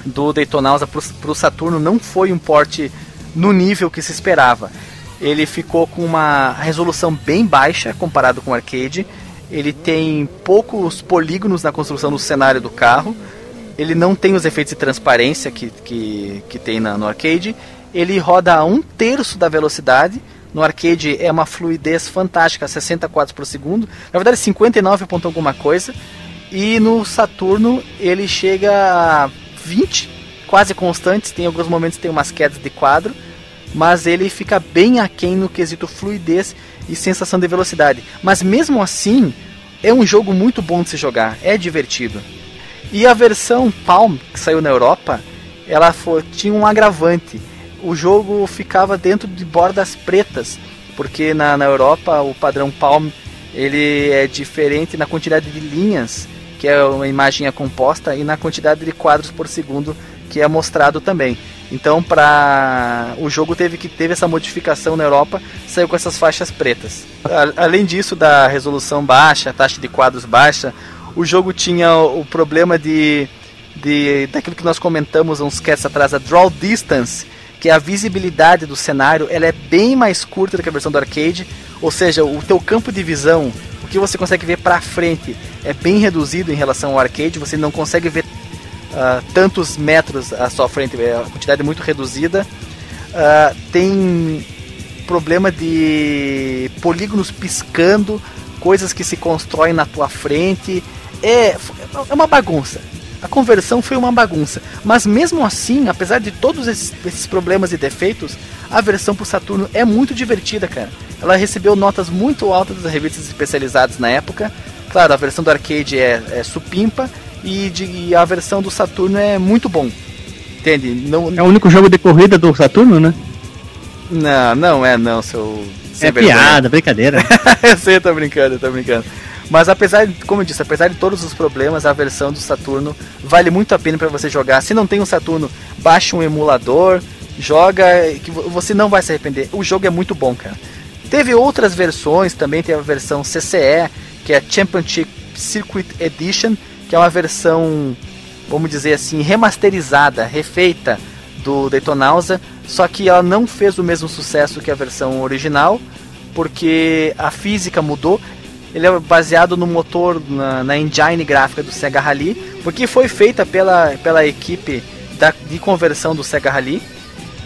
do Daytonausa para o Saturno não foi um porte no nível que se esperava. Ele ficou com uma resolução bem baixa comparado com o arcade. Ele tem poucos polígonos na construção do cenário do carro. Ele não tem os efeitos de transparência que, que, que tem na, no arcade. Ele roda a um terço da velocidade. No arcade é uma fluidez fantástica, 60 quadros por segundo. Na verdade, 59 ponto alguma coisa. E no Saturno ele chega a 20, quase constantes. Tem alguns momentos tem umas quedas de quadro mas ele fica bem aquém no quesito fluidez e sensação de velocidade. Mas mesmo assim, é um jogo muito bom de se jogar, é divertido. E a versão Palm, que saiu na Europa, ela foi, tinha um agravante. O jogo ficava dentro de bordas pretas, porque na, na Europa o padrão Palm ele é diferente na quantidade de linhas, que é uma imagem é composta, e na quantidade de quadros por segundo, que é mostrado também. Então, para o jogo teve que teve essa modificação na Europa, saiu com essas faixas pretas. Além disso, da resolução baixa, taxa de quadros baixa, o jogo tinha o problema de, de daquilo que nós comentamos uns casts atrás, a draw distance, que a visibilidade do cenário, ela é bem mais curta do que a versão do arcade, ou seja, o teu campo de visão, o que você consegue ver para frente, é bem reduzido em relação ao arcade, você não consegue ver uh, tantos metros à sua frente, é a quantidade muito reduzida. Uh, tem problema de polígonos piscando, coisas que se constroem na tua frente. É, é uma bagunça. A conversão foi uma bagunça. Mas mesmo assim, apesar de todos esses, esses problemas e defeitos, a versão pro Saturno é muito divertida, cara. Ela recebeu notas muito altas das revistas especializadas na época. Claro, a versão do arcade é, é supimpa e, de, e a versão do Saturno é muito bom. Entende? Não, É o único jogo de corrida do Saturno, né? não, não é não, seu. É vergonha. piada, brincadeira. eu sei, tô brincando, tô brincando. Mas apesar, de, como eu disse, apesar de todos os problemas, a versão do Saturno vale muito a pena para você jogar. Se não tem um Saturno, baixe um emulador, joga, que vo- você não vai se arrepender. O jogo é muito bom, cara. Teve outras versões, também tem a versão CCE, que é a Championship Circuit Edition, que é uma versão, vamos dizer assim, remasterizada, refeita do Daytonausa, só que ela não fez o mesmo sucesso que a versão original, porque a física mudou. Ele é baseado no motor, na, na engine gráfica do Sega Rally, porque foi feita pela, pela equipe da, de conversão do Sega Rally,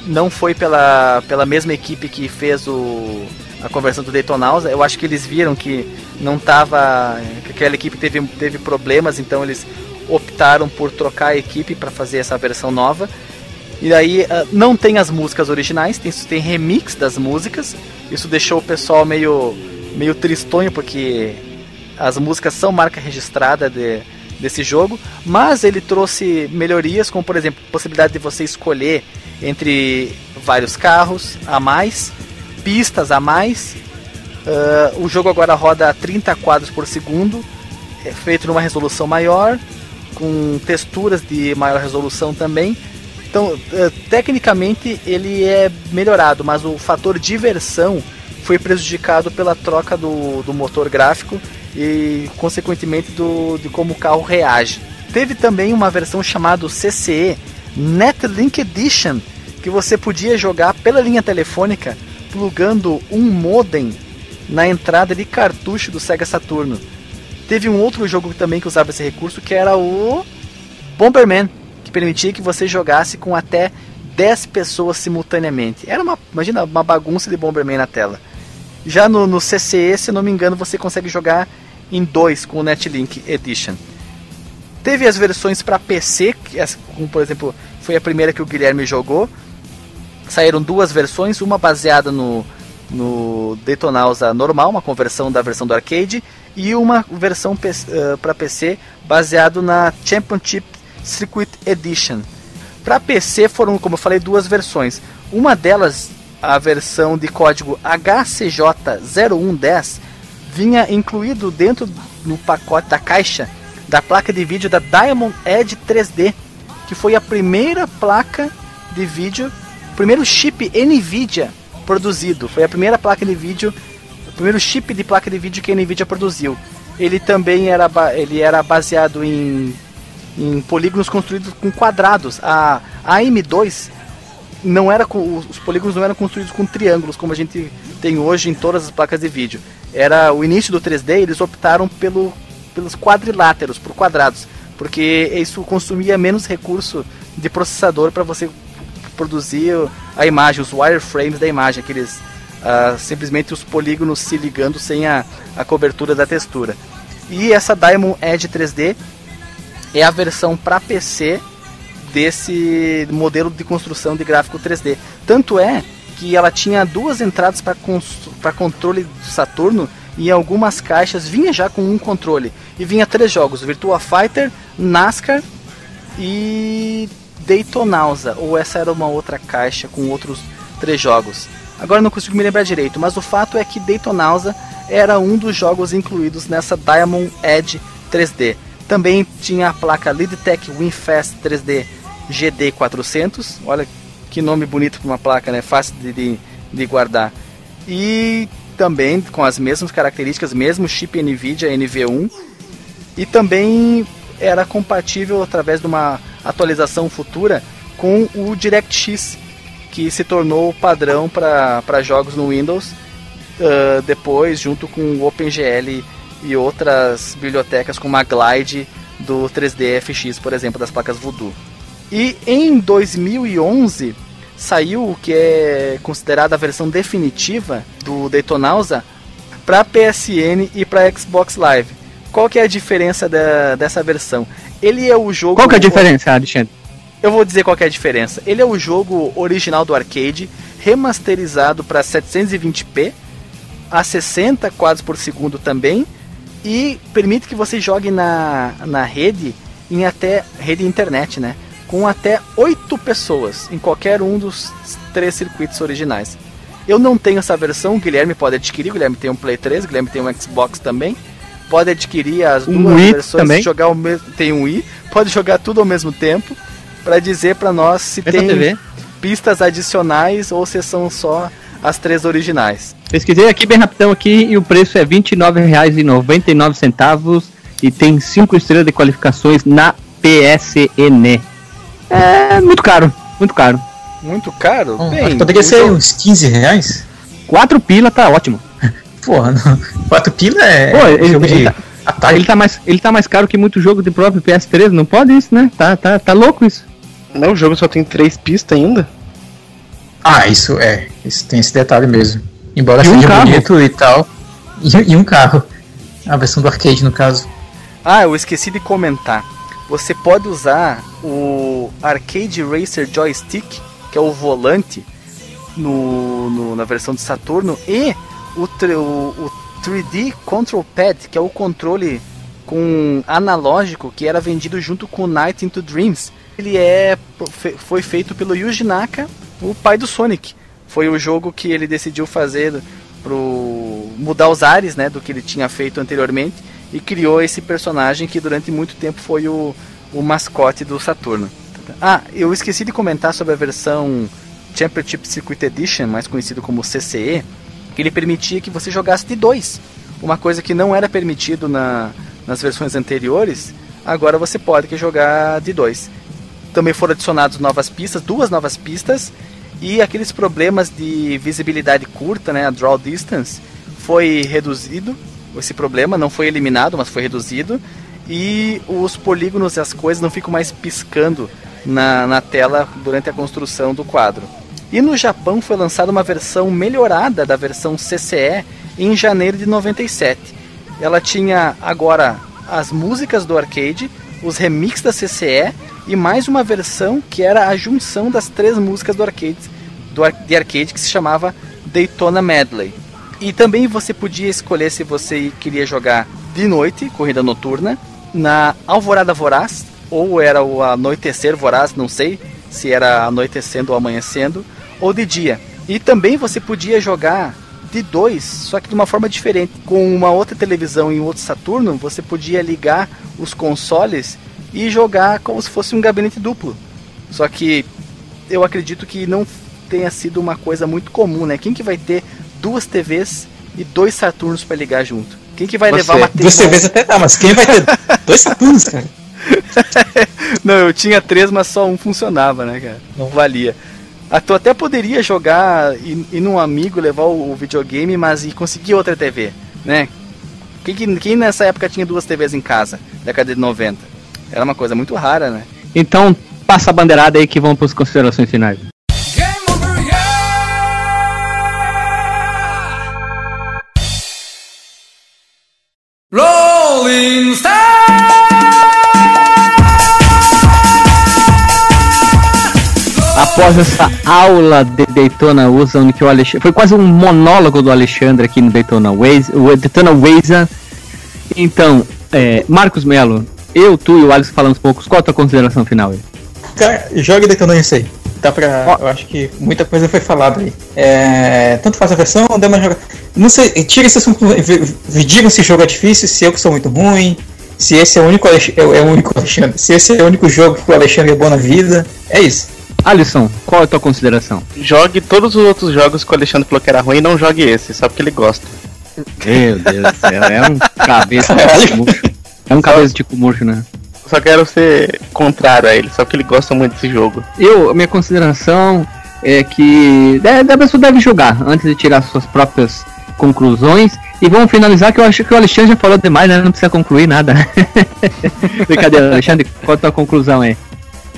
não foi pela, pela mesma equipe que fez o, a conversão do Daytonausa. Eu acho que eles viram que não tava, que aquela equipe teve, teve problemas, então eles optaram por trocar a equipe para fazer essa versão nova. E aí ah, não tem as músicas originais, tem, tem remix das músicas. Isso deixou o pessoal meio, meio tristonho porque as músicas são marca registrada de, desse jogo, mas ele trouxe melhorias, como por exemplo, possibilidade de você escolher entre vários carros a mais, pistas a mais. Uh, o jogo agora roda a 30 quadros por segundo, é feito numa resolução maior, com texturas de maior resolução também. Então, uh, tecnicamente ele é melhorado, mas o fator diversão foi prejudicado pela troca do, do motor gráfico e, consequentemente, do, de como o carro reage. Teve também uma versão chamada CCE Netlink Edition, que você podia jogar pela linha telefônica, plugando um modem na entrada de cartucho do Sega Saturno. Teve um outro jogo também que usava esse recurso, que era o Bomberman, que permitia que você jogasse com até 10 pessoas simultaneamente. Era uma, imagina, uma bagunça de Bomberman na tela. Já no, no CCE, se não me engano, você consegue jogar em dois com o Netlink Edition. Teve as versões para PC, que, como por exemplo, foi a primeira que o Guilherme jogou. Saíram duas versões, uma baseada no, no Detonausa normal, uma conversão da versão do arcade, e uma versão uh, eh, para PC baseado na Championship Circuit Edition. Para PC foram, como eu falei, duas versões. Uma delas a versão de código HCJ0110 vinha incluído dentro no pacote da caixa da placa de vídeo da Diamond Edge 3D, que foi a primeira placa de vídeo, primeiro chip Nvidia produzido. Foi a primeira placa de vídeo, o primeiro chip de placa de vídeo que a Nvidia produziu. Ele também era, ele era baseado em, em polígonos construídos com quadrados. A, a M2 não era os polígonos não eram construídos com triângulos como a gente tem hoje em todas as placas de vídeo. Era o início do 3D, eles optaram pelo, pelos quadriláteros, por quadrados, porque isso consumia menos recurso de processador para você produzir a imagem, os wireframes da imagem, aqueles uh, simplesmente os polígonos se ligando sem a, a cobertura da textura. E essa Diamond Edge 3D é a versão para PC desse modelo de construção de gráfico 3D. Tanto é que ela tinha duas entradas para controle do Saturno e algumas caixas vinha já com um controle. E vinha três jogos: Virtua Fighter, NASCAR e Daytonausa. Ou essa era uma outra caixa com outros três jogos. Agora não consigo me lembrar direito, mas o fato é que Daytonausa era um dos jogos incluídos nessa Diamond Edge 3D. Também tinha a placa Leadtech WinFast 3D GD400. Olha que nome bonito para uma placa, né? Fácil de, de, de, guardar. E também com as mesmas características, mesmo chip NVIDIA NV1. E também era compatível através de uma atualização futura com o DirectX, que se tornou padrão para jogos no Windows. Uh, depois, junto com o OpenGL e outras bibliotecas como a Glide do 3D FX, por exemplo, das placas Voodoo. E em 2011 saiu o que é considerada a versão definitiva do Daytonausa para PSN e para Xbox Live. Qual que é a diferença da, dessa versão? Ele é o jogo. Qual que é a diferença, Alexandre? Eu vou dizer qual que é a diferença. Ele é o jogo original do arcade, remasterizado para 720p, a 60 quadros por segundo também, e permite que você jogue na, na rede, em até rede internet, né? com até 8 pessoas em qualquer um dos três circuitos originais. Eu não tenho essa versão, o Guilherme pode adquirir, o Guilherme tem um Play 3, o Guilherme tem um Xbox também. Pode adquirir as um duas Wii versões, também. jogar o mesmo, tem um Wii, pode jogar tudo ao mesmo tempo para dizer para nós se tem TV. pistas adicionais ou se são só as três originais. Pesquisei aqui bem rapidão aqui e o preço é R$ 29,99 e tem 5 estrelas de qualificações na PSN. É muito caro, muito caro. Muito caro? Hum, Bem, acho que poderia ser jogo- uns 15 reais. 4 pila tá ótimo. Porra, não. 4 pila é Pô, ele- jogo ele de tá-. Ele tá, mais, ele tá mais caro que muito jogo de próprio PS3, não pode isso, né? Tá, tá, tá louco isso. Não, o jogo só tem três pistas ainda. Ah, isso é. Isso tem esse detalhe mesmo. Embora E um seja carro. bonito e tal. E, e um carro. A versão do arcade, no caso. Ah, eu esqueci de comentar. Você pode usar o Arcade Racer Joystick, que é o volante, no, no- na versão de Saturno, e o, o- o 3D Control Pad, que é o controle com analógico que era vendido junto com Night into Dreams. Ele é foi feito pelo Yuji Naka, o pai do Sonic. Foi o jogo que ele decidiu fazer pro mudar os ares, né, do que ele tinha feito anteriormente e criou esse personagem que durante muito tempo foi o, o mascote do Saturno. Ah, eu esqueci de comentar sobre a versão Championship Circuit Edition, mais conhecido como CCE, que ele permitia que você jogasse de dois. Uma coisa que não era permitido na, nas versões anteriores, agora você pode jogar de dois. Também foram adicionadas novas pistas, duas novas pistas, e aqueles problemas de visibilidade curta, né, a draw distance, foi reduzido. Esse problema não foi eliminado, mas foi reduzido. E os polígonos e as coisas não ficam mais piscando na, na tela durante a construção do quadro. E no Japão foi lançada uma versão melhorada da versão CCE em janeiro de 97. Ela tinha agora as músicas do arcade, os remixes da CCE e mais uma versão que era a junção das três músicas do arcade, do de arcade que se chamava Daytona Medley. E também você podia escolher se você queria jogar de noite, corrida noturna, na Alvorada Voraz, ou era o Anoitecer Voraz, não sei se era anoitecendo ou amanhecendo, ou de dia. E também você podia jogar de dois, só que de uma forma diferente. Com uma outra televisão e um outro Saturno, você podia ligar os consoles e jogar como se fosse um gabinete duplo. Só que eu acredito que não tenha sido uma coisa muito comum, né? Quem que vai ter duas TVs e dois Saturnos para ligar junto? Quem que vai você. levar uma TV? Duas TVs até dá, mas quem vai ter dois Saturnos, cara? não, eu tinha três, mas só um funcionava, né, cara? Não valia. Tu até poderia jogar e ir num amigo, levar o, videogame, mas e conseguir outra TV, né? Quem, quem nessa época tinha duas TVs em casa, década de 90? Era uma coisa muito rara, né? Então, passa a bandeirada aí que vamos para as considerações finais. Após essa aula de Daytona USA, onde que o Alexandre. Foi quase um monólogo do Alexandre aqui no Daytona Waze, o Daytona Waze. Então, é, Marcos Melo, eu, tu e o Alex falamos poucos, qual a tua consideração final aí? Cara, jogue Daytona USA. Dá pra. Oh. Eu acho que muita coisa foi falada aí. É, tanto faz a versão, dá uma jogar. Não sei, tira esse assunto. Digam se o jogo é difícil, se eu que sou muito ruim, se esse é o único, é, é o único Alexandre, se esse é o único jogo que o Alexandre é bom na vida. É isso. Alisson, qual é a tua consideração? Jogue todos os outros jogos que o Alexandre falou que era ruim e não jogue esse, só porque ele gosta. Meu Deus do céu, é um cabeça de murcho. É um cabeça de murcho, né? Só quero ser contrário a ele, só que ele gosta muito desse jogo. Eu, minha consideração é que a pessoa deve jogar antes de tirar suas próprias conclusões. E vamos finalizar que eu acho que o Alexandre já falou demais, né? Não precisa concluir nada. Brincadeira, Alexandre, qual a tua conclusão aí?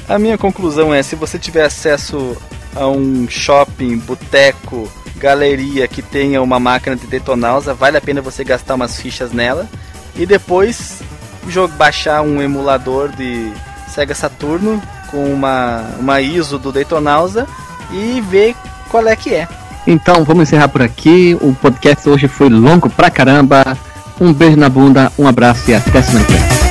A minha conclusão é: se você tiver acesso a um shopping, boteco, galeria que tenha uma máquina de detonausa, vale a pena você gastar umas fichas nela e depois baixar um emulador de Sega Saturno com uma, uma ISO do Detonausa e ver qual é que é. Então vamos encerrar por aqui. O podcast hoje foi longo pra caramba. Um beijo na bunda, um abraço e até semana que vem.